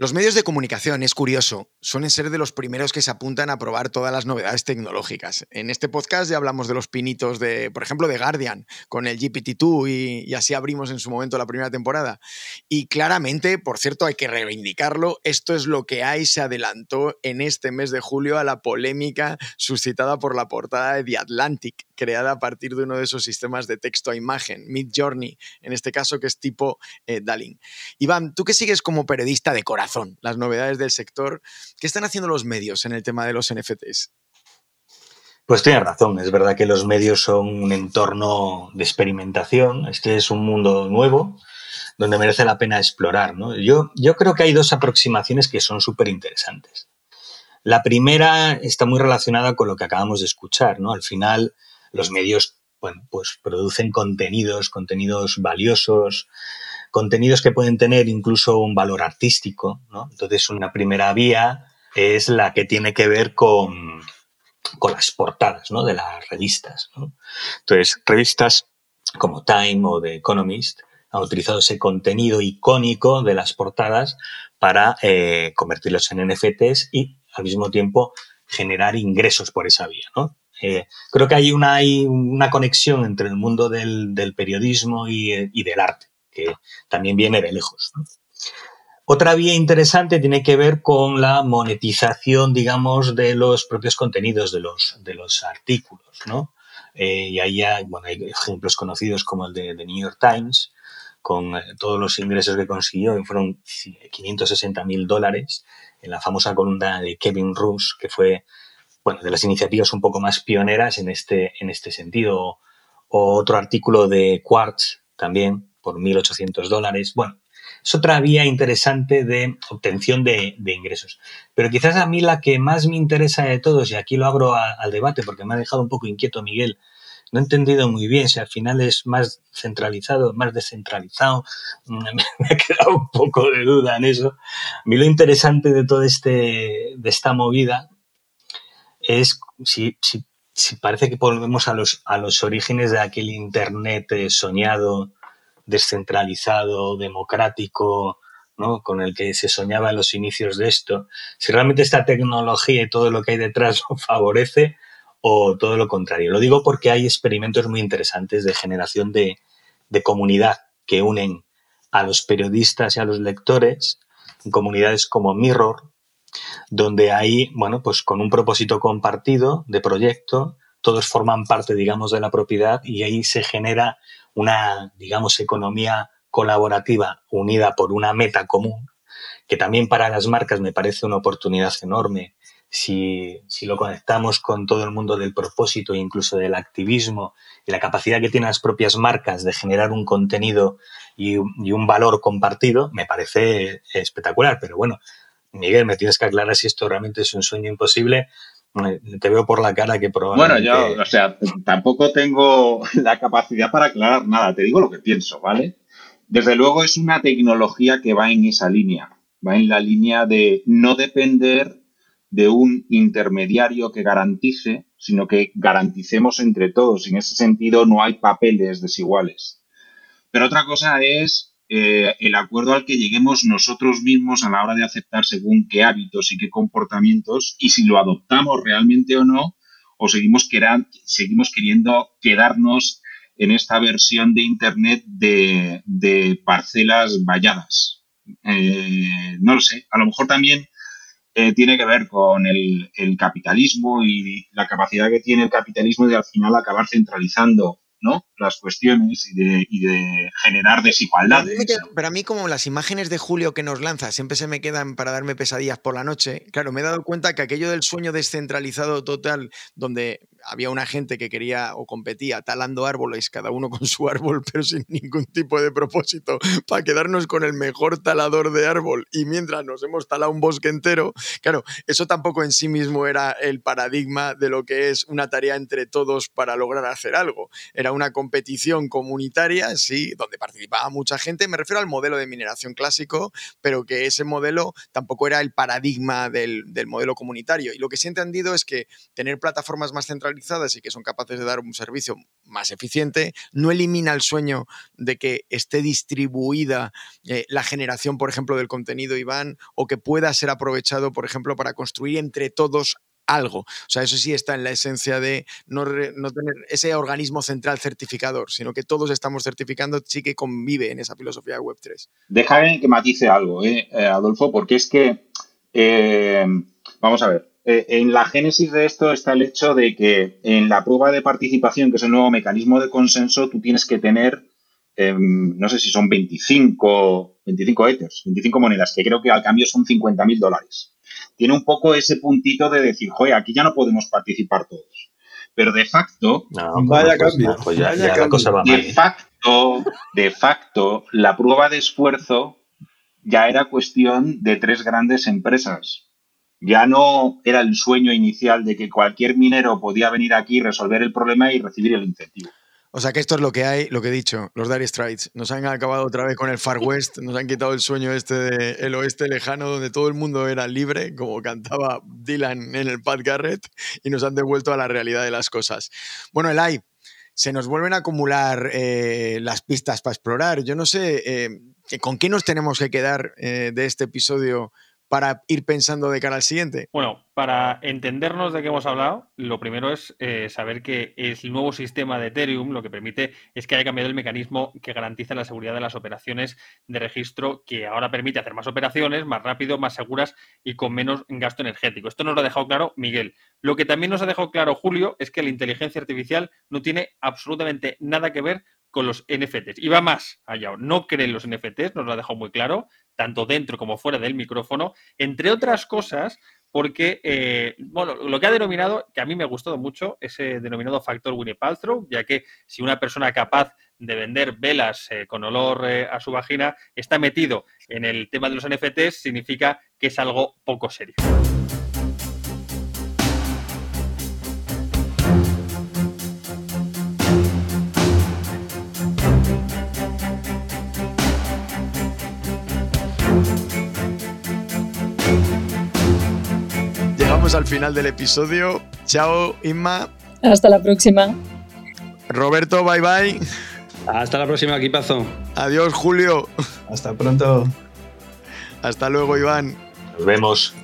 Los medios de comunicación, es curioso, suelen ser de los primeros que se apuntan a probar todas las novedades tecnológicas. En este podcast ya hablamos de los pinitos de, por ejemplo, de Guardian con el GPT-2 y, así abrimos en su momento la primera temporada. Y claramente, por cierto, hay que reivindicarlo, esto es lo que hay se adelantó en este mes de julio a la polémica suscitada por la portada de The Atlantic, creada a partir de uno de esos sistemas de texto a imagen, Mid Journey, en este caso que es tipo eh. Iván, tú que sigues como periodista de corazón las novedades del sector, ¿qué están haciendo los medios en el tema de los NFTs? Pues tienes razón, es verdad que los medios son un entorno de experimentación, este es un mundo nuevo donde merece la pena explorar. Yo, yo creo que hay dos aproximaciones que son súper interesantes. La primera está muy relacionada con lo que acabamos de escuchar. Al final, los medios pues producen contenidos, contenidos valiosos, contenidos que pueden tener incluso un valor artístico, ¿no? Entonces, una primera vía es la que tiene que ver con, con las portadas, ¿no? De las revistas. Entonces, revistas como Time o The Economist han utilizado ese contenido icónico de las portadas para eh, convertirlos en NFTs y al mismo tiempo generar ingresos por esa vía. Eh, creo que hay una, hay una conexión entre el mundo del, periodismo y, del arte, que también viene de lejos. Otra vía interesante tiene que ver con la monetización, digamos, de los propios contenidos de los, de los artículos, ¿no? Eh, y ahí hay, bueno, hay ejemplos conocidos como el de, New York Times, con eh, todos los ingresos que consiguió, y fueron 560 mil dólares, en la famosa columna de Kevin Roos, que fue bueno, de las iniciativas un poco más pioneras en este, en este sentido. O otro artículo de Quartz también por 1.800 dólares. Bueno, es otra vía interesante de obtención de, ingresos. Pero quizás a mí la que más me interesa de todos, y aquí lo abro al debate porque me ha dejado un poco inquieto Miguel, no he entendido muy bien si al final es más centralizado, más descentralizado. Me ha quedado un poco de duda en eso. A mí lo interesante de toda este, de esta movida es si, si, parece que volvemos a los, a los orígenes de aquel Internet eh, soñado, descentralizado, democrático, ¿no? con el que se soñaba en los inicios de esto, si realmente esta tecnología y todo lo que hay detrás lo favorece o todo lo contrario. Lo digo porque hay experimentos muy interesantes de generación de, de comunidad que unen a los periodistas y a los lectores en comunidades como Mirror, donde ahí, bueno, pues con un propósito compartido de proyecto, todos forman parte, digamos, de la propiedad y ahí se genera una, digamos, economía colaborativa unida por una meta común, que también para las marcas me parece una oportunidad enorme si, si, lo conectamos con todo el mundo del propósito e incluso del activismo y la capacidad que tienen las propias marcas de generar un contenido y, y, un valor compartido, me parece espectacular. Pero bueno, Miguel, me tienes que aclarar si esto realmente es un sueño imposible. Te veo por la cara que probablemente... Bueno, yo, o sea, tampoco tengo la capacidad para aclarar nada, te digo lo que pienso, ¿vale? Desde luego es una tecnología que va en esa línea, va en la línea de no depender de un intermediario que garantice, sino que garanticemos entre todos. En ese sentido no hay papeles desiguales. Pero otra cosa es eh, el acuerdo al que lleguemos nosotros mismos a la hora de aceptar según qué hábitos y qué comportamientos y si lo adoptamos realmente o no o seguimos, seguimos queriendo quedarnos en esta versión de Internet de, parcelas valladas. Eh, no lo sé, a lo mejor también eh, tiene que ver con el, capitalismo y la capacidad que tiene el capitalismo de al final acabar centralizando ¿no? Las cuestiones y de, generar desigualdades. Pero mí como las imágenes de Julio que nos lanza siempre se me quedan para darme pesadillas por la noche, claro, me he dado cuenta que aquello del sueño descentralizado total, donde había una gente que quería o competía talando árboles, cada uno con su árbol, pero sin ningún tipo de propósito, para quedarnos con el mejor talador de árbol y mientras nos hemos talado un bosque entero, claro, eso tampoco en sí mismo era el paradigma de lo que es una tarea entre todos para lograr hacer algo. Era una competición comunitaria, sí, donde participaba mucha gente, me refiero al modelo de mineración clásico, pero que ese modelo tampoco era el paradigma del, del modelo comunitario. Y lo que sí he entendido es que tener plataformas más centrales y que son capaces de dar un servicio más eficiente, no elimina el sueño de que esté distribuida eh, la generación, por ejemplo, del contenido, Iván, o que pueda ser aprovechado, por ejemplo, para construir entre todos algo. O sea, eso sí está en la esencia de no, tener ese organismo central certificador, sino que todos estamos certificando, sí que convive en esa filosofía de Web3. Déjame que matice algo, ¿eh, Adolfo, porque es que, eh, vamos a ver, eh, en la génesis de esto está el hecho de que en la prueba de participación, que es el nuevo mecanismo de consenso, tú tienes que tener, em, no sé si son 25, 25 ethers, 25 monedas, que creo que al cambio son 50 mil dólares. Tiene un poco ese puntito de decir, joder, aquí ya no podemos participar todos. Pero de facto, vaya cambio, de facto, de facto, la prueba de esfuerzo ya era cuestión de tres grandes empresas ya no era el sueño inicial de que cualquier minero podía venir aquí, resolver el problema y recibir el incentivo. O sea que esto es lo que hay, lo que he dicho, los Dire Straits. Nos han acabado otra vez con el Far West, nos han quitado el sueño este del oeste lejano donde todo el mundo era libre, como cantaba Dylan en el Pat Garrett, y nos han devuelto a la realidad de las cosas. Bueno, Elai, se nos vuelven a acumular eh, las pistas para explorar. Yo no sé, eh, ¿con qué nos tenemos que quedar eh, de este episodio para ir pensando de cara al siguiente? Bueno, para entendernos de qué hemos hablado, lo primero es eh, saber que el nuevo sistema de Ethereum lo que permite es que haya cambiado el mecanismo que garantiza la seguridad de las operaciones de registro, que ahora permite hacer más operaciones más rápido, más seguras y con menos gasto energético. Esto nos lo ha dejado claro Miguel. Lo que también nos ha dejado claro Julio es que la inteligencia artificial no tiene absolutamente nada que ver con los NFTs. Y va más allá. No creen los NFTs, nos lo ha dejado muy claro, tanto dentro como fuera del micrófono, entre otras cosas, porque, eh, bueno, lo que ha denominado, que a mí me ha gustado mucho, ese denominado factor Winnie Paltrow, ya que si una persona capaz de vender velas eh, con olor eh, a su vagina está metido en el tema de los NFTs, significa que es algo poco serio. Al final del episodio. Chao, Inma. Hasta la próxima. Roberto, bye bye. Hasta la próxima, equipazo. Adiós, Julio. Hasta pronto. Hasta luego, Iván. Nos vemos.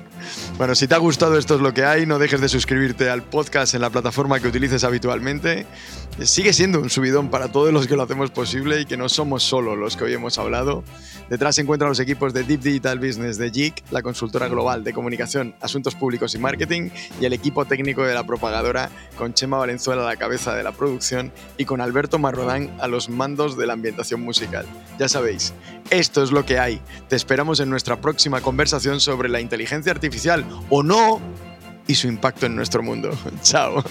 Bueno, si te ha gustado esto es lo que hay, no dejes de suscribirte al podcast en la plataforma que utilices habitualmente. Sigue siendo un subidón para todos los que lo hacemos posible y que no somos solo los que hoy hemos hablado. Detrás se encuentran los equipos de Deep Digital Business de JIC, la consultora global de comunicación, asuntos públicos y marketing, y el equipo técnico de la propagadora, con Chema Valenzuela a la cabeza de la producción y con Alberto Marrodán a los mandos de la ambientación musical. Ya sabéis, esto es lo que hay. Te esperamos en nuestra próxima conversación sobre la inteligencia artificial o no y su impacto en nuestro mundo. Chao.